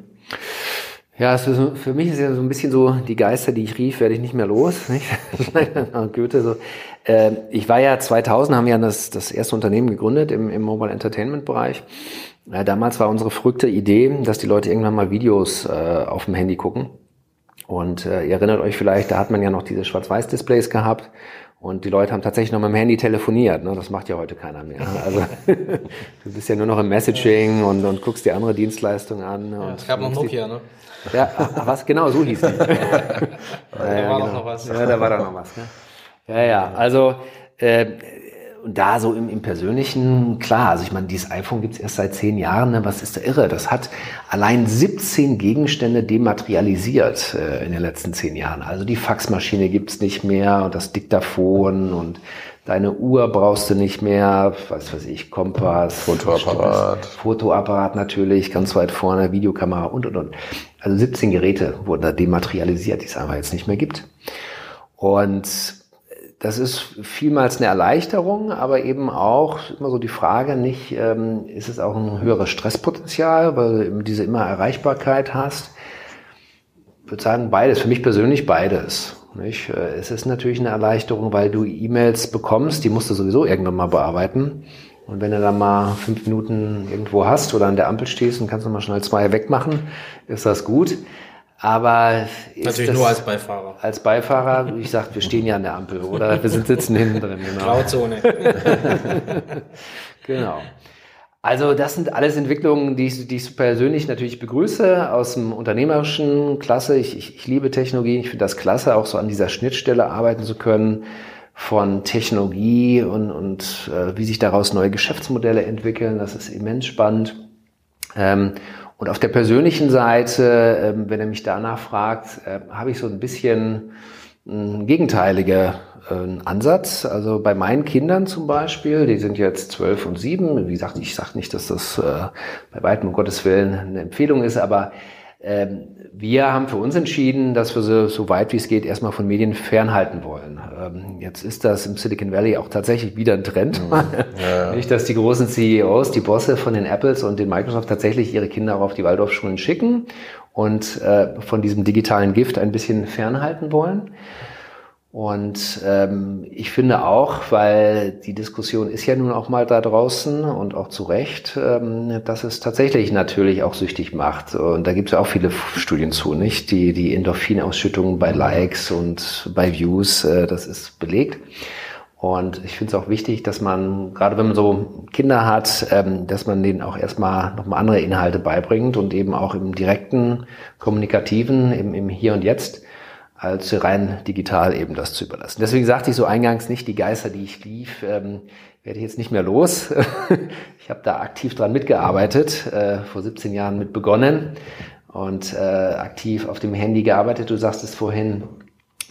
Ja, für, für mich ist ja so ein bisschen so, die Geister, die ich rief, werde ich nicht mehr los. Nicht? Goethe so. Äh, ich war ja 2000, haben ja das, das erste Unternehmen gegründet im, im Mobile Entertainment Bereich. Äh, damals war unsere verrückte Idee, dass die Leute irgendwann mal Videos äh, auf dem Handy gucken. Und äh, ihr erinnert euch vielleicht, da hat man ja noch diese Schwarz-Weiß-Displays gehabt. Und die Leute haben tatsächlich noch mit dem Handy telefoniert. Ne? Das macht ja heute keiner mehr. Also du bist ja nur noch im Messaging und, und guckst dir andere Dienstleistungen an. Ja, es gab noch Nokia, ne? Ja, was genau, so hieß die. ja, da ja, war genau. noch was. Ja, da war da noch was. Ne? Ja, ja, also äh, da so im, im Persönlichen, klar, also ich meine, dieses iPhone gibt's erst seit zehn Jahren, ne? was ist da irre? Das hat allein 17 Gegenstände dematerialisiert äh, in den letzten zehn Jahren. Also die Faxmaschine gibt's nicht mehr und das Diktaphon und deine Uhr brauchst du nicht mehr, was weiß ich, Kompass, Fotoapparat. Fotoapparat natürlich, ganz weit vorne, Videokamera und und und. Also 17 Geräte wurden da dematerialisiert, die es einfach jetzt nicht mehr gibt. Und das ist vielmals eine Erleichterung, aber eben auch immer so die Frage nicht, ähm, ist es auch ein höheres Stresspotenzial, weil du diese immer Erreichbarkeit hast. Ich würde sagen, beides. Für mich persönlich beides. Nicht? Äh, es ist natürlich eine Erleichterung, weil du E-Mails bekommst, die musst du sowieso irgendwann mal bearbeiten. Und wenn du dann mal fünf Minuten irgendwo hast oder an der Ampel stehst und kannst du mal schnell zwei wegmachen, ist das gut. Aber natürlich nur als Beifahrer. Als Beifahrer, ich sag, wir stehen ja an der Ampel oder wir sind sitzen hinten drin. Genau. Grauzone. genau. Also das sind alles Entwicklungen, die ich, die ich persönlich natürlich begrüße aus dem unternehmerischen Klasse. Ich, ich, ich liebe Technologie, ich finde das klasse, auch so an dieser Schnittstelle arbeiten zu können von Technologie und, und äh, wie sich daraus neue Geschäftsmodelle entwickeln. Das ist immens spannend. Ähm, und auf der persönlichen Seite, ähm, wenn er mich danach fragt, äh, habe ich so ein bisschen einen gegenteiligen äh, Ansatz. Also bei meinen Kindern zum Beispiel, die sind jetzt zwölf und sieben. Wie gesagt, ich sage nicht, dass das äh, bei weitem um Gottes Willen eine Empfehlung ist, aber ähm, wir haben für uns entschieden, dass wir so, so weit wie es geht erstmal von Medien fernhalten wollen. Ähm, jetzt ist das im Silicon Valley auch tatsächlich wieder ein Trend. Mhm. Ja. Nicht, dass die großen CEOs, die Bosse von den Apples und den Microsoft tatsächlich ihre Kinder auch auf die Waldorfschulen schicken und äh, von diesem digitalen Gift ein bisschen fernhalten wollen. Und ähm, ich finde auch, weil die Diskussion ist ja nun auch mal da draußen und auch zu Recht, ähm, dass es tatsächlich natürlich auch süchtig macht. Und da gibt es ja auch viele Studien zu, nicht? Die, die Endorphinausschüttung bei Likes und bei Views, äh, das ist belegt. Und ich finde es auch wichtig, dass man, gerade wenn man so Kinder hat, ähm, dass man denen auch erstmal nochmal andere Inhalte beibringt und eben auch im direkten, kommunikativen, im, im Hier und Jetzt als rein digital eben das zu überlassen. Deswegen sagte ich so eingangs nicht, die Geister, die ich lief, ähm, werde ich jetzt nicht mehr los. ich habe da aktiv dran mitgearbeitet, äh, vor 17 Jahren mit begonnen und äh, aktiv auf dem Handy gearbeitet. Du sagst es vorhin,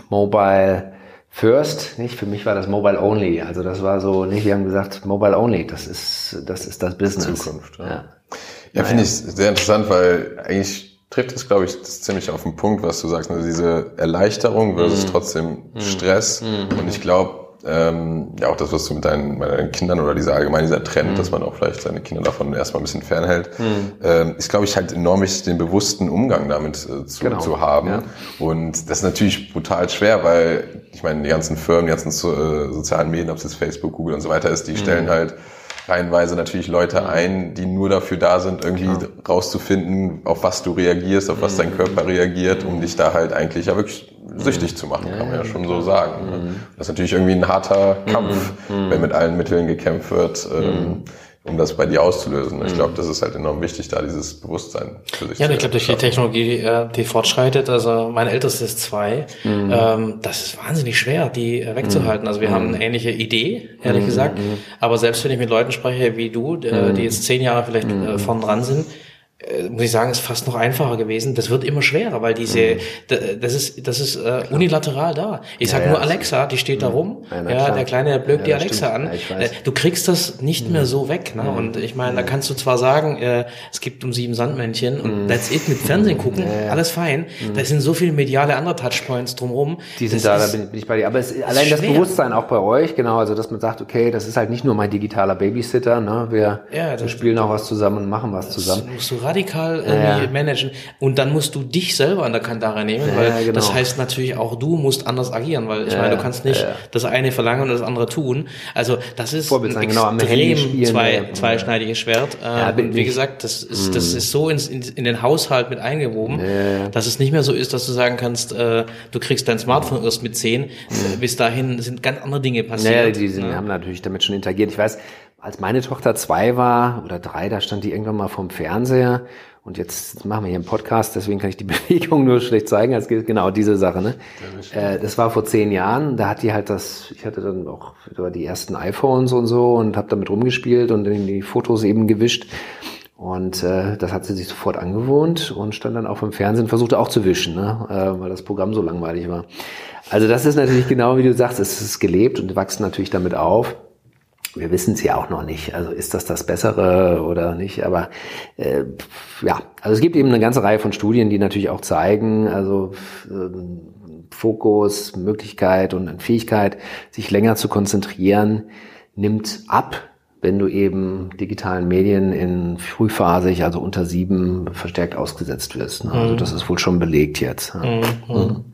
Mobile First, nicht? Für mich war das Mobile Only. Also das war so, nicht? Wir haben gesagt, Mobile Only, das ist, das ist das Business. Zukunft, ja. Ja, ja finde ich sehr interessant, weil eigentlich trifft es, glaube ich, ziemlich auf den Punkt, was du sagst. Also diese Erleichterung versus mm. trotzdem mm. Stress. Mm. Und ich glaube, ähm, ja auch das, was du mit deinen, mit deinen Kindern oder dieser allgemein dieser Trend, dass man auch vielleicht seine Kinder davon erstmal ein bisschen fernhält, ähm, ist, glaube ich, halt enorm wichtig, den bewussten Umgang damit äh, zu, genau. zu haben. Ja. Und das ist natürlich brutal schwer, weil ich meine, die ganzen Firmen, die ganzen so, äh, sozialen Medien, ob es jetzt Facebook, Google und so weiter ist, die stellen halt reihenweise natürlich Leute ein, die nur dafür da sind, irgendwie ja. rauszufinden, auf was du reagierst, auf was dein mhm. Körper reagiert, um dich da halt eigentlich ja wirklich süchtig zu machen, kann man ja schon so sagen. Ne? Mhm. Das ist natürlich irgendwie ein harter Kampf, mhm. wenn mit allen Mitteln gekämpft wird. Ähm, um das bei dir auszulösen. Ich glaube, das ist halt enorm wichtig, da dieses Bewusstsein für sich ja, zu Ja, ich glaube, durch die Technologie, äh, die fortschreitet, also mein ältestes ist zwei, mhm. ähm, das ist wahnsinnig schwer, die äh, wegzuhalten. Also wir mhm. haben eine ähnliche Idee, ehrlich mhm. gesagt, mhm. aber selbst wenn ich mit Leuten spreche wie du, die mhm. jetzt zehn Jahre vielleicht mhm. vorn dran sind, äh, muss ich sagen, ist fast noch einfacher gewesen. Das wird immer schwerer, weil diese, mhm. das ist, das ist äh, unilateral da. Ich sag ja, nur Alexa, die steht da mhm. rum. Ja, ja der Kleine, der blökt die Alexa stimmt. an. Äh, du kriegst das nicht mhm. mehr so weg. Ne? Mhm. Und ich meine, da mhm. kannst du zwar sagen, äh, es gibt um sieben Sandmännchen und mhm. that's it mit Fernsehen gucken, alles fein. Da sind so viele mediale andere Touchpoints drumherum. Die sind das da, da bin ich bei dir. Aber es, allein schwer. das Bewusstsein auch bei euch, genau, also dass man sagt, okay, das ist halt nicht nur mein digitaler Babysitter, ne? Wir, wir spielen auch was zusammen und machen was zusammen. Radikal irgendwie ja. managen. Und dann musst du dich selber an der Kandare nehmen, ja, weil genau. das heißt natürlich auch du musst anders agieren, weil ich ja, meine, du kannst nicht das eine verlangen und das andere tun. Also das ist ein genau, extrem zwei, zweischneidiges Schwert. Ähm, wie gesagt, das ist, das mhm. ist so ins, in, in den Haushalt mit eingewoben, dass es nicht mehr so ist, dass du sagen kannst, äh, du kriegst dein Smartphone erst mit zehn. Äh, bis dahin sind ganz andere Dinge passiert. Naja, die sind, ne? haben natürlich damit schon interagiert. Ich weiß, als meine Tochter zwei war oder drei, da stand die irgendwann mal vorm Fernseher und jetzt machen wir hier einen Podcast, deswegen kann ich die Bewegung nur schlecht zeigen. Es geht genau diese Sache. Ne? Äh, das war vor zehn Jahren. Da hat die halt das. Ich hatte dann auch die ersten iPhones und so und habe damit rumgespielt und die Fotos eben gewischt. Und äh, das hat sie sich sofort angewohnt und stand dann auch vom Fernsehen, versuchte auch zu wischen, ne? äh, weil das Programm so langweilig war. Also das ist natürlich genau wie du sagst, es ist gelebt und wachsen natürlich damit auf wir wissen es ja auch noch nicht. Also ist das das Bessere oder nicht? Aber äh, ja, also es gibt eben eine ganze Reihe von Studien, die natürlich auch zeigen, also äh, Fokus, Möglichkeit und Fähigkeit, sich länger zu konzentrieren, nimmt ab, wenn du eben digitalen Medien in frühphasig, also unter sieben, verstärkt ausgesetzt wirst. Ne? Also mhm. das ist wohl schon belegt jetzt. Mhm. Mhm.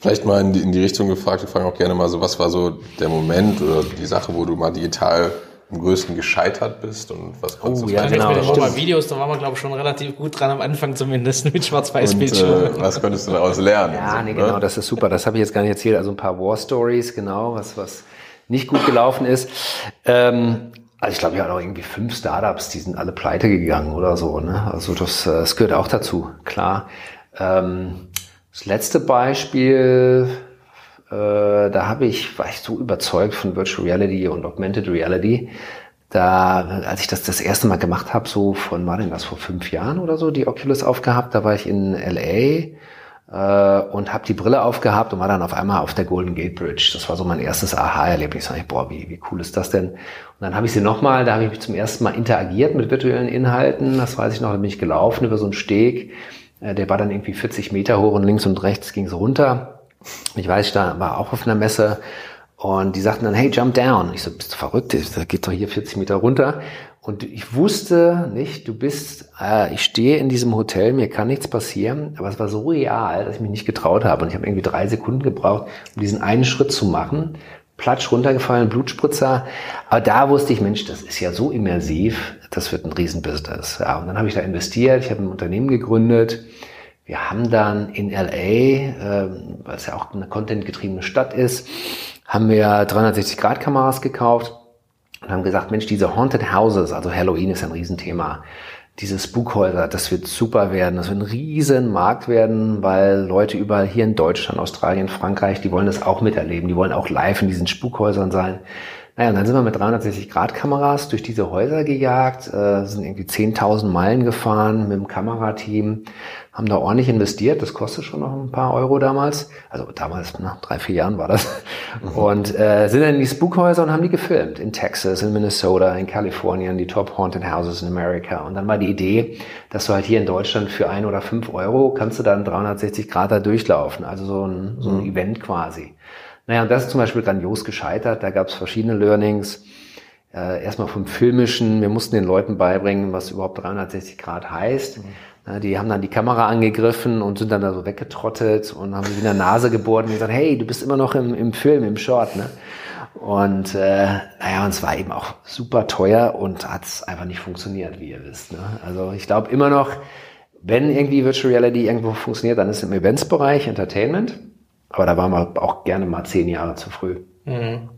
Vielleicht mal in die, in die Richtung gefragt, wir fragen auch gerne mal so, was war so der Moment oder die Sache, wo du mal digital am größten gescheitert bist und was konntest oh, du ja, genau, mit den Videos, da waren wir glaube ich schon relativ gut dran am Anfang zumindest mit Schwarz-Weiß-Bildschirm. Äh, was konntest du daraus lernen? Ja, so, nee, ne? genau, das ist super. Das habe ich jetzt gar nicht erzählt. Also ein paar War Stories, genau, was was nicht gut gelaufen ist. Ähm, also ich glaube, ich hatte auch irgendwie fünf Startups, die sind alle pleite gegangen oder so. Ne? Also das, äh, das gehört auch dazu, klar. Ähm, das letzte Beispiel, äh, da habe ich, war ich so überzeugt von Virtual Reality und Augmented Reality. Da, als ich das das erste Mal gemacht habe, so von, war denn das vor fünf Jahren oder so, die Oculus aufgehabt, da war ich in LA äh, und habe die Brille aufgehabt und war dann auf einmal auf der Golden Gate Bridge. Das war so mein erstes Aha-Erlebnis. Ich boah, wie, wie cool ist das denn? Und dann habe ich sie nochmal, da habe ich mich zum ersten Mal interagiert mit virtuellen Inhalten. Das weiß ich noch, da bin ich gelaufen über so einen Steg. Äh, der war dann irgendwie 40 Meter hoch und links und rechts ging es runter. Ich weiß, ich da war auch auf einer Messe und die sagten dann, hey, jump down. Ich so, bist du verrückt? Da geht doch hier 40 Meter runter. Und ich wusste nicht, du bist, äh, ich stehe in diesem Hotel, mir kann nichts passieren, aber es war so real, dass ich mich nicht getraut habe. Und ich habe irgendwie drei Sekunden gebraucht, um diesen einen Schritt zu machen. Platsch runtergefallen, Blutspritzer. Aber da wusste ich, Mensch, das ist ja so immersiv, das wird ein Riesenbusiness. Ja, und dann habe ich da investiert, ich habe ein Unternehmen gegründet. Wir haben dann in LA, äh, weil es ja auch eine contentgetriebene Stadt ist, haben wir 360-Grad-Kameras gekauft und haben gesagt, Mensch, diese Haunted Houses, also Halloween ist ein Riesenthema. Diese Spukhäuser, das wird super werden, das wird ein riesen Markt werden, weil Leute überall hier in Deutschland, Australien, Frankreich, die wollen das auch miterleben, die wollen auch live in diesen Spukhäusern sein. Naja, und dann sind wir mit 360-Grad-Kameras durch diese Häuser gejagt, äh, sind irgendwie 10.000 Meilen gefahren mit dem Kamerateam, haben da ordentlich investiert. Das kostet schon noch ein paar Euro damals. Also damals, nach drei, vier Jahren war das. Mhm. Und äh, sind dann in die Spukhäuser und haben die gefilmt. In Texas, in Minnesota, in Kalifornien, die Top Haunted Houses in America. Und dann war die Idee, dass du halt hier in Deutschland für ein oder fünf Euro kannst du dann 360 Grad da durchlaufen. Also so ein, so ein mhm. Event quasi. Naja, und das ist zum Beispiel grandios gescheitert. Da gab es verschiedene Learnings. Äh, erstmal vom Filmischen. Wir mussten den Leuten beibringen, was überhaupt 360 Grad heißt. Mhm. Die haben dann die Kamera angegriffen und sind dann da so weggetrottet und haben sich in der Nase gebohrt und gesagt, hey, du bist immer noch im, im Film, im Short, ne? Und äh, naja, und es war eben auch super teuer und hat es einfach nicht funktioniert, wie ihr wisst. Ne? Also ich glaube immer noch, wenn irgendwie Virtual Reality irgendwo funktioniert, dann ist es im Eventsbereich, Entertainment. Aber da waren wir auch gerne mal zehn Jahre zu früh. Mhm.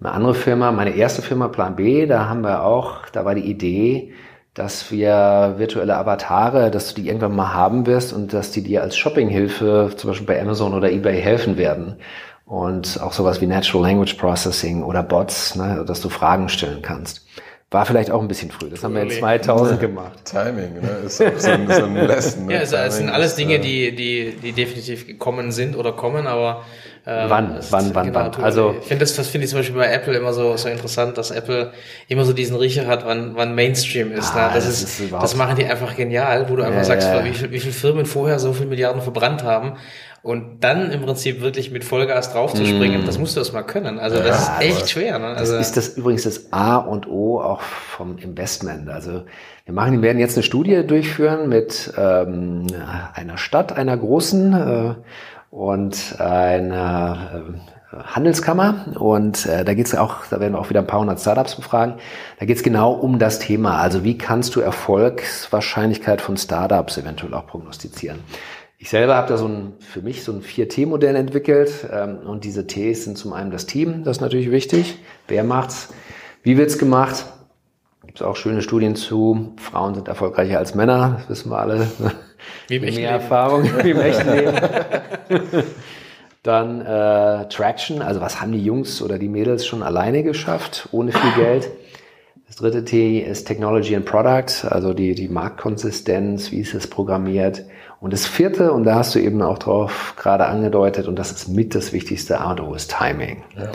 Eine andere Firma, meine erste Firma Plan B, da haben wir auch, da war die Idee, dass wir virtuelle Avatare, dass du die irgendwann mal haben wirst und dass die dir als Shoppinghilfe zum Beispiel bei Amazon oder eBay helfen werden. Und auch sowas wie Natural Language Processing oder Bots, ne, dass du Fragen stellen kannst. War vielleicht auch ein bisschen früh. Das haben wir in 2000 gemacht. Timing, ne? Ist auch so ein, so ein Lesson. Ne? Ja, also, es sind alles Dinge, äh, die, die, die definitiv gekommen sind oder kommen, aber ähm, wann, wann, wann, wann? Also ich finde das, das finde ich zum Beispiel bei Apple immer so so interessant, dass Apple immer so diesen Riecher hat, wann, wann Mainstream ist. Ah, ne? das, das, ist, ist das machen die einfach genial, wo du einfach ja, sagst, ja. Wie, viel, wie viele Firmen vorher so viel Milliarden verbrannt haben und dann im Prinzip wirklich mit Vollgas draufzuspringen, mm. das musst du erst mal können. Also das ja, ist echt schwer. Ne? Also das ist das übrigens das A und O auch vom Investment. Also wir machen, wir werden jetzt eine Studie durchführen mit ähm, einer Stadt, einer großen. Äh, und eine äh, Handelskammer und äh, da geht es auch, da werden wir auch wieder ein paar hundert Startups befragen. Da geht es genau um das Thema. Also wie kannst du Erfolgswahrscheinlichkeit von Startups eventuell auch prognostizieren? Ich selber habe da so ein, für mich so ein 4T-Modell entwickelt ähm, und diese Ts sind zum einen das Team, das ist natürlich wichtig. Wer macht's? Wie wird's gemacht? Gibt es auch schöne Studien zu. Frauen sind erfolgreicher als Männer, das wissen wir alle. Wie im Mehr Erfahrung wie im echten Leben. Dann äh, Traction, also was haben die Jungs oder die Mädels schon alleine geschafft, ohne viel Geld. Das dritte T ist Technology and Product, also die, die Marktkonsistenz, wie ist es programmiert. Und das vierte, und da hast du eben auch drauf gerade angedeutet, und das ist mit das wichtigste A und O, ist Timing. Ja.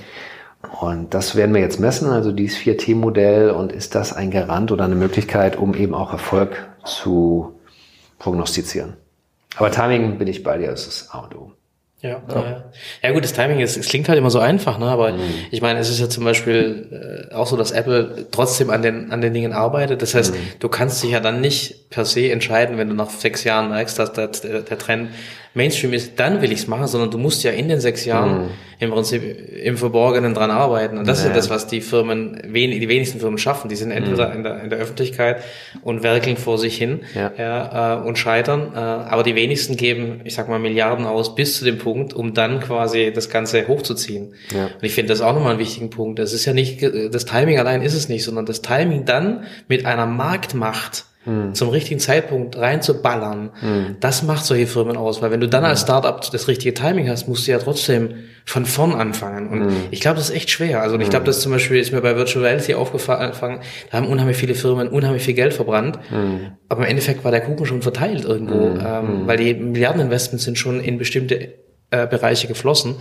Und das werden wir jetzt messen, also dieses 4T-Modell, und ist das ein Garant oder eine Möglichkeit, um eben auch Erfolg zu prognostizieren. Aber Timing bin ich bei dir, das ist A und O. Ja, ja. ja gut, das Timing ist, es klingt halt immer so einfach, ne? aber mhm. ich meine, es ist ja zum Beispiel äh, auch so, dass Apple trotzdem an den, an den Dingen arbeitet. Das heißt, mhm. du kannst dich ja dann nicht per se entscheiden, wenn du nach sechs Jahren merkst, dass der, der Trend Mainstream ist, dann will ich es machen, sondern du musst ja in den sechs Jahren mhm. im Prinzip im Verborgenen dran arbeiten. Und das ja. ist das, was die Firmen, die wenigsten Firmen schaffen. Die sind entweder mhm. in, der, in der Öffentlichkeit und werkeln vor sich hin ja. Ja, äh, und scheitern. Äh, aber die wenigsten geben, ich sag mal, Milliarden aus bis zu dem Punkt, um dann quasi das Ganze hochzuziehen. Ja. Und ich finde das auch nochmal einen wichtigen Punkt. Das ist ja nicht, das Timing allein ist es nicht, sondern das Timing dann mit einer Marktmacht hm. zum richtigen Zeitpunkt reinzuballern, hm. das macht solche Firmen aus. Weil wenn du dann als Startup das richtige Timing hast, musst du ja trotzdem von vorn anfangen. Und hm. ich glaube, das ist echt schwer. Also ich glaube, das zum Beispiel ist mir bei Virtual Reality aufgefallen, da haben unheimlich viele Firmen unheimlich viel Geld verbrannt. Aber im Endeffekt war der Kuchen schon verteilt irgendwo, ähm, weil die Milliardeninvestments sind schon in bestimmte äh, Bereiche geflossen.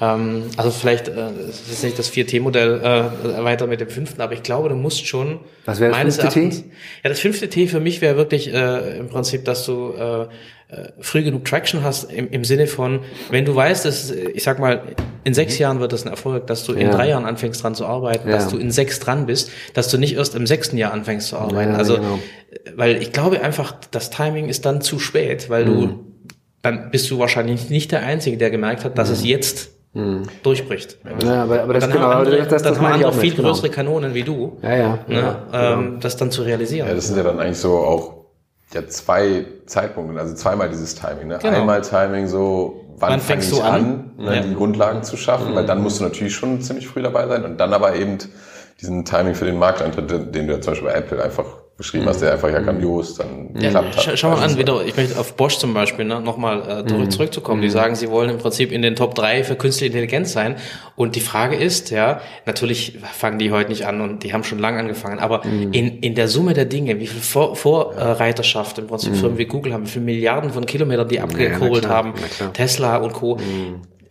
Ähm, also vielleicht äh, das ist nicht das 4T-Modell äh, weiter mit dem fünften, aber ich glaube, du musst schon Was wäre das meines fünfte Erachtens. T? Ja, das fünfte T für mich wäre wirklich äh, im Prinzip, dass du äh, äh, früh genug Traction hast im, im Sinne von, wenn du weißt, dass ich sag mal, in sechs mhm. Jahren wird das ein Erfolg, dass du in ja. drei Jahren anfängst dran zu arbeiten, ja. dass du in sechs dran bist, dass du nicht erst im sechsten Jahr anfängst zu arbeiten. Ja, also, genau. weil ich glaube einfach, das Timing ist dann zu spät, weil mhm. du dann bist du wahrscheinlich nicht der Einzige, der gemerkt hat, dass mhm. es jetzt mhm. durchbricht. Ja, aber, aber das dann genau, haben andere, das, das, dann haben andere auch viel größere genau. Kanonen wie du, ja, ja, ne, ja, ähm, genau. das dann zu realisieren. Ja, das sind ja dann eigentlich so auch ja, zwei Zeitpunkte, also zweimal dieses Timing. Ne? Genau. Einmal Timing so, wann, wann fängst du an, an ne, ja. die Grundlagen zu schaffen, mhm. weil dann musst du natürlich schon ziemlich früh dabei sein und dann aber eben diesen Timing für den Markteintritt, den du ja zum Beispiel bei Apple einfach beschrieben hast, der einfach ja grandios dann ja, geklappt hat. Schau mal an, also wieder, ich möchte auf Bosch zum Beispiel ne, nochmal äh, mhm. zurückzukommen. Die mhm. sagen, sie wollen im Prinzip in den Top 3 für künstliche Intelligenz sein. Und die Frage ist, ja, natürlich fangen die heute nicht an und die haben schon lange angefangen, aber mhm. in, in der Summe der Dinge, wie viel Vor Vorreiterschaft im Prinzip mhm. Firmen wie Google haben, wie viele Milliarden von Kilometern die abgekurbelt ja, haben, Tesla und Co.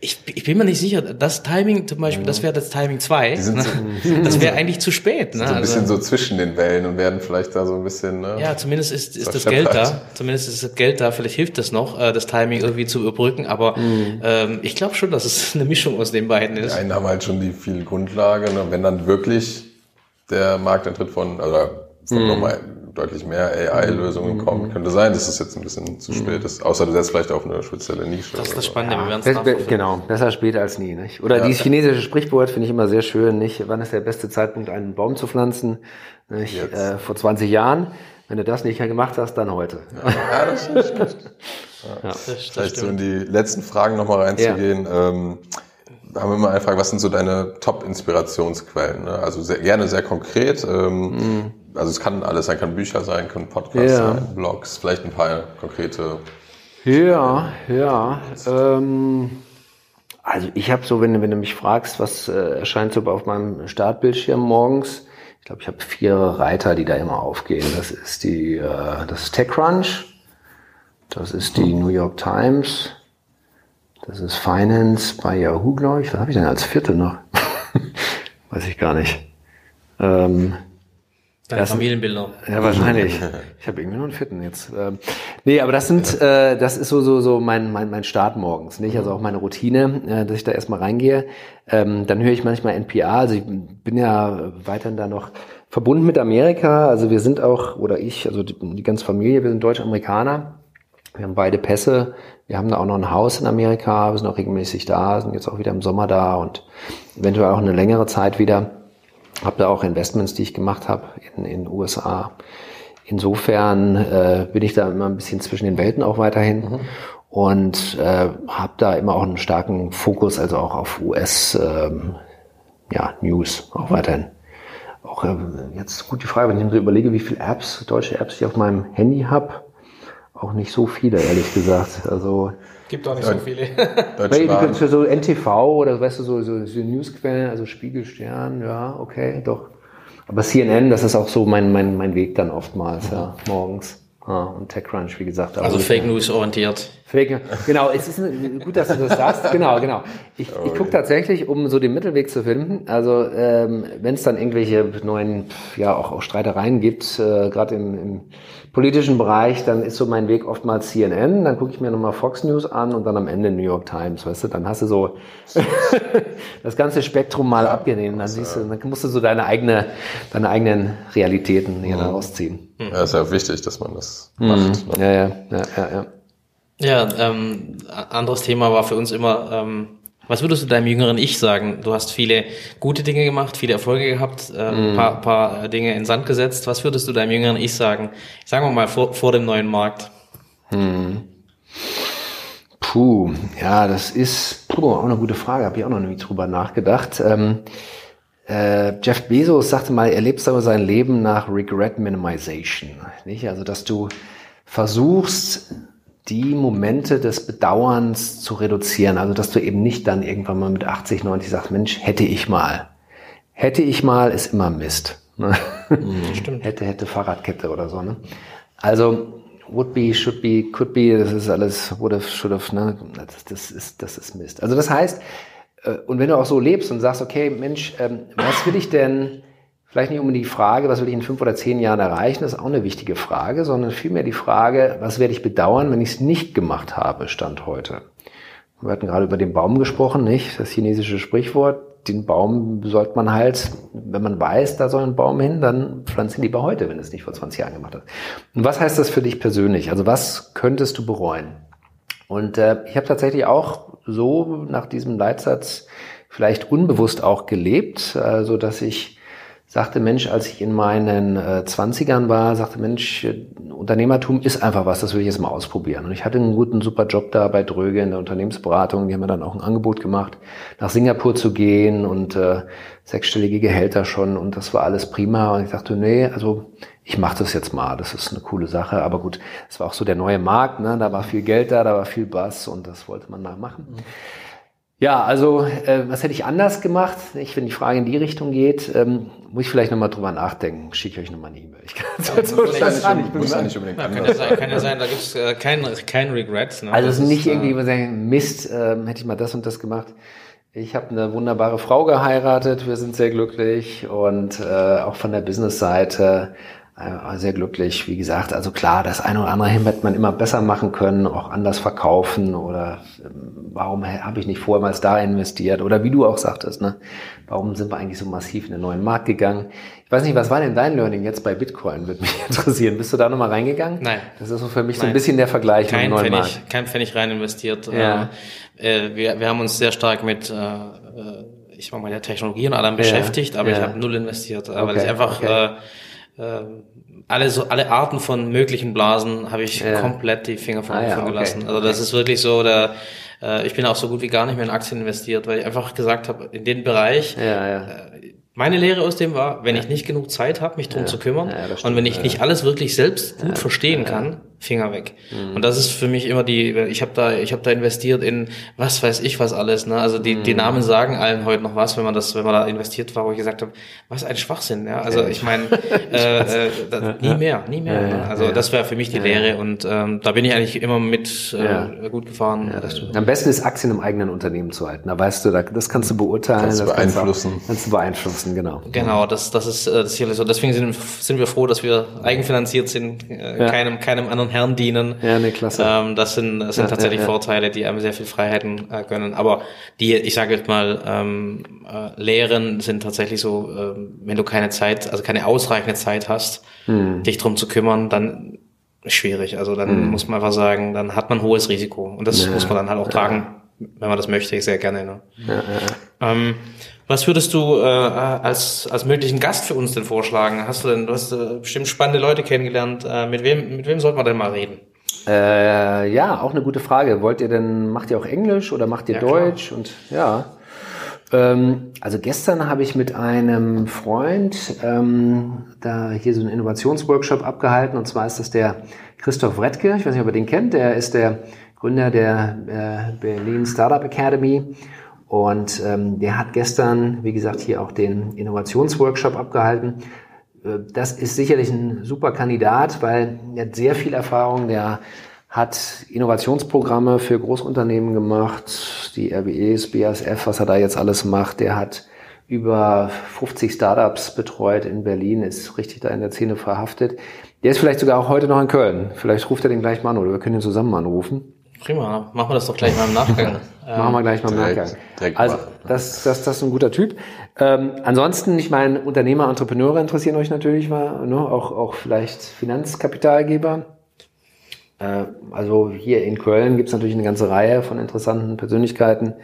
Mhm ich, ich bin mir nicht sicher, das Timing zum Beispiel, das wäre das Timing 2. So, das wäre eigentlich zu spät. Ne? So ein bisschen also, so zwischen den Wellen und werden vielleicht da so ein bisschen. Ne, ja, zumindest ist, ist das Geld da. Zumindest ist das Geld da. Vielleicht hilft das noch, äh, das Timing irgendwie zu überbrücken. Aber mhm. ähm, ich glaube schon, dass es eine Mischung aus den beiden ist. Die einen haben halt schon die viel Grundlage. Ne? Wenn dann wirklich der Markteintritt von, oder von mhm. nochmal deutlich mehr AI-Lösungen mhm. kommen. Könnte sein, dass es jetzt ein bisschen zu spät ist. Außer du setzt vielleicht auf eine spezielle Nische. Das ist das Spannende. Ja. Wir werden es Genau, besser spät als nie. Nicht? Oder ja. dieses chinesische Sprichwort finde ich immer sehr schön. Nicht? Wann ist der beste Zeitpunkt, einen Baum zu pflanzen? Nicht? Äh, vor 20 Jahren. Wenn du das nicht gemacht hast, dann heute. Ja, das stimmt. Ja, das, das Vielleicht so in die letzten Fragen nochmal reinzugehen. Ähm, haben wir eine Frage, was sind so deine Top-Inspirationsquellen? Ne? Also sehr, gerne sehr konkret. Ähm, mm also es kann alles sein, kann Bücher sein, können Podcasts ja. sein, Blogs, vielleicht ein paar konkrete. Ja, ja. Ähm, also ich habe so, wenn, wenn du mich fragst, was äh, erscheint so auf meinem Startbildschirm morgens, ich glaube, ich habe vier Reiter, die da immer aufgehen. Das ist die, äh, das ist TechCrunch, das ist die New York Times, das ist Finance bei Yahoo, glaube ich. Was habe ich denn als vierte noch? Weiß ich gar nicht. Ähm, Deine Familienbilder. Ja, wahrscheinlich. Ich habe irgendwie nur einen Fitten jetzt. Ähm, nee, aber das sind, äh, das ist so, so, so mein, mein, mein Start morgens, nicht? Also auch meine Routine, äh, dass ich da erstmal reingehe. Ähm, dann höre ich manchmal NPA. Also ich bin ja weiterhin da noch verbunden mit Amerika. Also wir sind auch, oder ich, also die, die ganze Familie, wir sind Deutsch-Amerikaner. Wir haben beide Pässe. Wir haben da auch noch ein Haus in Amerika. Wir sind auch regelmäßig da, sind jetzt auch wieder im Sommer da und eventuell auch eine längere Zeit wieder habe da auch Investments, die ich gemacht habe in den USA. Insofern äh, bin ich da immer ein bisschen zwischen den Welten auch weiterhin mhm. und äh, habe da immer auch einen starken Fokus, also auch auf US ähm, ja, News auch weiterhin. Auch äh, jetzt gut die Frage, wenn ich mir so überlege, wie viele Apps, deutsche Apps ich auf meinem Handy habe, auch nicht so viele, ehrlich gesagt. Also Gibt auch nicht so viele. Weil die für so NTV oder weißt du, so, so, so Newsquellen, also Spiegelstern, ja, okay, doch. Aber CNN, das ist auch so mein, mein, mein Weg dann oftmals, ja, morgens. Ja, und TechCrunch, wie gesagt. Also Fake News orientiert. Fake, genau, es ist gut, dass du das sagst. Genau, genau. Ich, ich gucke tatsächlich, um so den Mittelweg zu finden. Also ähm, wenn es dann irgendwelche neuen, ja auch, auch Streitereien gibt, äh, gerade im, im politischen Bereich, dann ist so mein Weg oftmals CNN, dann gucke ich mir nochmal Fox News an und dann am Ende New York Times, weißt du, dann hast du so das ganze Spektrum mal abgelehnt, dann siehst du, dann musst du so deine eigene, deine eigenen Realitäten hier mhm. daraus ziehen. Ja, ist ja wichtig, dass man das mhm. macht. Ne? Ja, ja, ja, ja, ja. Ja, ähm, anderes Thema war für uns immer, ähm, was würdest du deinem jüngeren Ich sagen? Du hast viele gute Dinge gemacht, viele Erfolge gehabt, äh, ein mm. paar, paar Dinge in Sand gesetzt. Was würdest du deinem jüngeren Ich sagen? Sagen wir mal vor, vor dem neuen Markt. Hm. Puh, ja, das ist puh, auch eine gute Frage. Habe ich auch noch nie drüber nachgedacht. Ähm, äh, Jeff Bezos sagte mal, er lebt aber sein Leben nach Regret Minimization. Nicht? Also, dass du versuchst, die Momente des Bedauerns zu reduzieren. Also, dass du eben nicht dann irgendwann mal mit 80, 90 sagst, Mensch, hätte ich mal. Hätte ich mal, ist immer Mist. Ne? Mhm, stimmt. hätte, hätte Fahrradkette oder so. Ne? Also, would be, should be, could be, das ist alles, would have, should have, ne? das, das, ist, das ist Mist. Also, das heißt, äh, und wenn du auch so lebst und sagst, okay, Mensch, ähm, was will ich denn Vielleicht nicht unbedingt die Frage, was will ich in fünf oder zehn Jahren erreichen, das ist auch eine wichtige Frage, sondern vielmehr die Frage, was werde ich bedauern, wenn ich es nicht gemacht habe, Stand heute. Wir hatten gerade über den Baum gesprochen, nicht? Das chinesische Sprichwort, den Baum sollte man halt, wenn man weiß, da soll ein Baum hin, dann pflanzen lieber heute, wenn es nicht vor 20 Jahren gemacht hat. Und was heißt das für dich persönlich? Also was könntest du bereuen? Und äh, ich habe tatsächlich auch so nach diesem Leitsatz vielleicht unbewusst auch gelebt, also dass ich sagte, Mensch, als ich in meinen äh, 20ern war, sagte, Mensch, Unternehmertum ist einfach was, das will ich jetzt mal ausprobieren. Und ich hatte einen guten, super Job da bei Dröge in der Unternehmensberatung. Die haben mir dann auch ein Angebot gemacht, nach Singapur zu gehen und äh, sechsstellige Gehälter schon. Und das war alles prima. Und ich dachte, nee, also ich mache das jetzt mal. Das ist eine coole Sache. Aber gut, es war auch so der neue Markt. Ne? Da war viel Geld da, da war viel Bass und das wollte man da machen. Mhm. Ja, also äh, was hätte ich anders gemacht? Ich, wenn die Frage in die Richtung geht, ähm, muss ich vielleicht nochmal drüber nachdenken. Schicke ich euch nochmal eine E-Mail. Ich kann ja, so ja nicht, muss ja nicht unbedingt ja, kann, ja sein, kann ja sein, da gibt's äh, kein, kein Regret. Ne? Also es ist nicht äh, irgendwie immer sagen, Mist, äh, hätte ich mal das und das gemacht. Ich habe eine wunderbare Frau geheiratet, wir sind sehr glücklich und äh, auch von der Business-Seite sehr glücklich. Wie gesagt, also klar, das eine oder andere hätte man immer besser machen können, auch anders verkaufen oder ähm, warum habe ich nicht vorher mal da investiert oder wie du auch sagtest, ne? Warum sind wir eigentlich so massiv in den neuen Markt gegangen? Ich weiß nicht, was war denn dein Learning jetzt bei Bitcoin? Würde mich interessieren. Bist du da nochmal reingegangen? Nein. Das ist so für mich Nein. so ein bisschen der Vergleich kein mit dem neuen Pfennig, Markt. Kein Pfennig rein investiert. Ja. Äh, wir, wir haben uns sehr stark mit äh, äh ich mag mal der Technologie und allem ja. beschäftigt, aber ja. ich habe null investiert, okay. weil ich einfach okay. äh, alle so alle Arten von möglichen Blasen habe ich ja. komplett die Finger von, ah, ja, gelassen. Okay. Also das ist wirklich so der äh, ich bin auch so gut wie gar nicht mehr in Aktien investiert, weil ich einfach gesagt habe, in den Bereich ja, ja. Äh, meine Lehre aus dem war, wenn ich nicht genug Zeit habe, mich drum zu kümmern und wenn ich nicht alles wirklich selbst gut verstehen kann, Finger weg. Mhm. Und das ist für mich immer die, ich habe da, ich habe da investiert in was weiß ich was alles. Ne? Also die, mhm. die Namen sagen allen heute noch was, wenn man das, wenn man da investiert war, wo ich gesagt habe, was ein Schwachsinn. Ja? Also ich meine, äh, äh, nie mehr, nie mehr. Ne? Also das wäre für mich die Lehre und ähm, da bin ich eigentlich immer mit äh, gut gefahren. Ja, das stimmt. Am besten ist Aktien im eigenen Unternehmen zu halten. Da weißt du, da, das kannst du beurteilen, kannst du beeinflussen. Kannst, auch, kannst du beeinflussen, genau. Genau, das, das ist äh, das hier so. Deswegen sind, sind wir froh, dass wir eigenfinanziert sind, äh, keinem, keinem anderen Herrn dienen. Ja, ne, klasse. Ähm, das sind, das sind ja, tatsächlich ja, ja. Vorteile, die einem sehr viel Freiheiten äh, gönnen. Aber die, ich sage jetzt mal, ähm, äh, Lehren sind tatsächlich so, äh, wenn du keine Zeit, also keine ausreichende Zeit hast, hm. dich drum zu kümmern, dann schwierig. Also dann hm. muss man einfach sagen, dann hat man hohes Risiko. Und das muss man dann halt auch tragen, wenn man das möchte, sehr gerne. Ne? Ja, ja. Ähm, was würdest du äh, als, als möglichen Gast für uns denn vorschlagen? Hast du denn, du hast äh, bestimmt spannende Leute kennengelernt. Äh, mit wem, mit wem sollten wir denn mal reden? Äh, ja, auch eine gute Frage. Wollt ihr denn, macht ihr auch Englisch oder macht ihr ja, Deutsch? Klar. Und ja. Ähm, also gestern habe ich mit einem Freund ähm, da hier so einen Innovationsworkshop abgehalten. Und zwar ist das der Christoph Redke. Ich weiß nicht, ob ihr den kennt. Der ist der Gründer der äh, Berlin Startup Academy. Und ähm, der hat gestern, wie gesagt, hier auch den Innovationsworkshop abgehalten. äh, das ist sicherlich ein super Kandidat, weil er hat sehr viel Erfahrung, der hat Innovationsprogramme für Großunternehmen gemacht, die RBEs, BASF, was er da jetzt alles macht. Der hat über 50 Startups betreut in Berlin, ist richtig da in der Szene verhaftet. Der ist vielleicht sogar auch heute noch in Köln. Vielleicht ruft er den gleich mal an oder wir können ihn zusammen anrufen. Prima, machen wir das doch gleich mal im Nachgang. machen wir gleich mal im Nachgang. Direkt also das, das, das ist ein guter Typ. Ähm, ansonsten, ich meine, Unternehmer, Entrepreneure interessieren euch natürlich mal, ne? auch, auch vielleicht Finanzkapitalgeber. Äh, also hier in Köln gibt es natürlich eine ganze Reihe von interessanten Persönlichkeiten.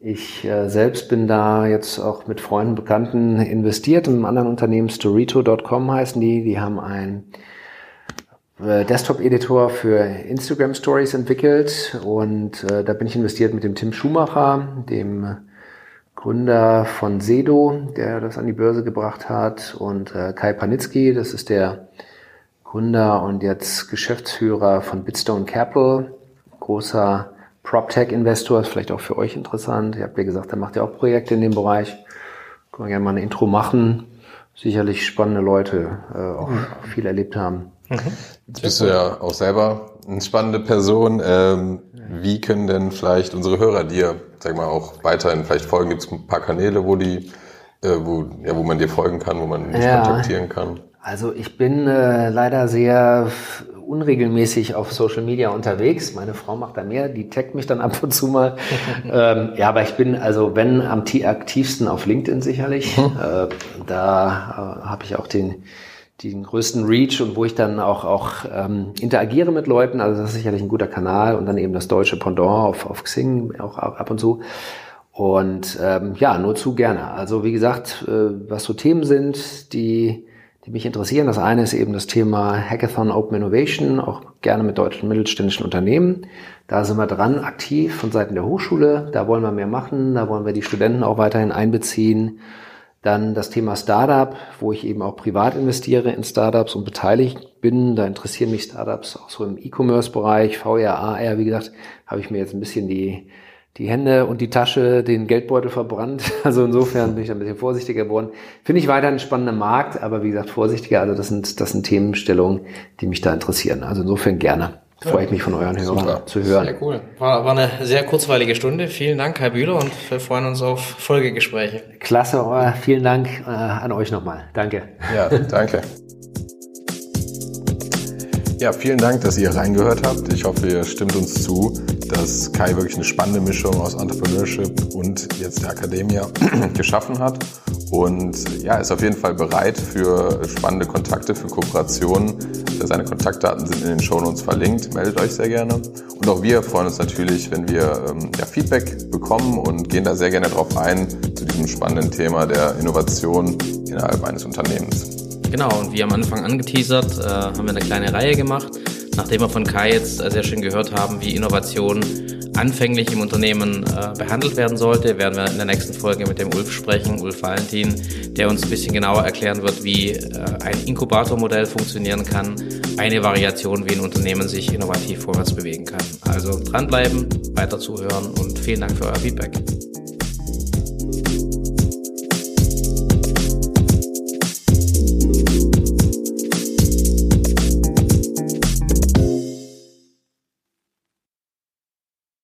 Ich äh, selbst bin da jetzt auch mit Freunden, Bekannten investiert in einem anderen Unternehmen, Storito.com heißen die. Die haben ein äh, Desktop-Editor für Instagram Stories entwickelt und äh, da bin ich investiert mit dem Tim Schumacher, dem Gründer von Sedo, der das an die Börse gebracht hat und äh, Kai Panitzky, das ist der Gründer und jetzt Geschäftsführer von Bitstone Capital, großer PropTech-Investor, ist vielleicht auch für euch interessant. Ihr habt ja gesagt, er macht ja auch Projekte in dem Bereich. Können wir gerne mal ein Intro machen. Sicherlich spannende Leute, äh, auch mhm. viel erlebt haben. Mhm. Jetzt bist du ja auch selber eine spannende Person. Ähm, wie können denn vielleicht unsere Hörer dir, sag mal, auch weiterhin vielleicht folgen? Gibt es ein paar Kanäle, wo die, äh, wo, ja, wo man dir folgen kann, wo man dich ja. kontaktieren kann? Also ich bin äh, leider sehr unregelmäßig auf Social Media unterwegs. Meine Frau macht da mehr, die taggt mich dann ab und zu mal. ähm, ja, aber ich bin also, wenn am aktivsten auf LinkedIn sicherlich. Mhm. Äh, da äh, habe ich auch den den größten Reach und wo ich dann auch, auch ähm, interagiere mit Leuten. Also das ist sicherlich ein guter Kanal und dann eben das deutsche Pendant auf, auf Xing auch ab und zu. Und ähm, ja, nur zu gerne. Also wie gesagt, äh, was so Themen sind, die, die mich interessieren. Das eine ist eben das Thema Hackathon Open Innovation, auch gerne mit deutschen mittelständischen Unternehmen. Da sind wir dran, aktiv von Seiten der Hochschule. Da wollen wir mehr machen. Da wollen wir die Studenten auch weiterhin einbeziehen. Dann das Thema Startup, wo ich eben auch privat investiere in Startups und beteiligt bin. Da interessieren mich Startups auch so im E-Commerce-Bereich, VR, AR. Wie gesagt, habe ich mir jetzt ein bisschen die, die Hände und die Tasche, den Geldbeutel verbrannt. Also insofern bin ich ein bisschen vorsichtiger geworden. Finde ich weiter ein spannender Markt, aber wie gesagt, vorsichtiger. Also das sind, das sind Themenstellungen, die mich da interessieren. Also insofern gerne. Freue ich mich von euren Hörern Super. zu hören. Sehr cool. War, war eine sehr kurzweilige Stunde. Vielen Dank, Herr Bühler, und wir freuen uns auf Folgegespräche. Klasse, vielen Dank äh, an euch nochmal. Danke. Ja, danke. Ja, vielen Dank, dass ihr reingehört habt. Ich hoffe, ihr stimmt uns zu, dass Kai wirklich eine spannende Mischung aus Entrepreneurship und jetzt der Akademie geschaffen hat. Und ja, ist auf jeden Fall bereit für spannende Kontakte, für Kooperationen. Seine Kontaktdaten sind in den Shownotes verlinkt. Meldet euch sehr gerne. Und auch wir freuen uns natürlich, wenn wir ähm, ja, Feedback bekommen und gehen da sehr gerne drauf ein zu diesem spannenden Thema der Innovation innerhalb eines Unternehmens. Genau, und wie am Anfang angeteasert, äh, haben wir eine kleine Reihe gemacht, nachdem wir von Kai jetzt äh, sehr schön gehört haben, wie Innovation anfänglich im Unternehmen äh, behandelt werden sollte, werden wir in der nächsten Folge mit dem Ulf sprechen, Ulf Valentin, der uns ein bisschen genauer erklären wird, wie äh, ein Inkubatormodell funktionieren kann, eine Variation, wie ein Unternehmen sich innovativ vorwärts bewegen kann. Also dranbleiben, weiter zuhören und vielen Dank für euer Feedback.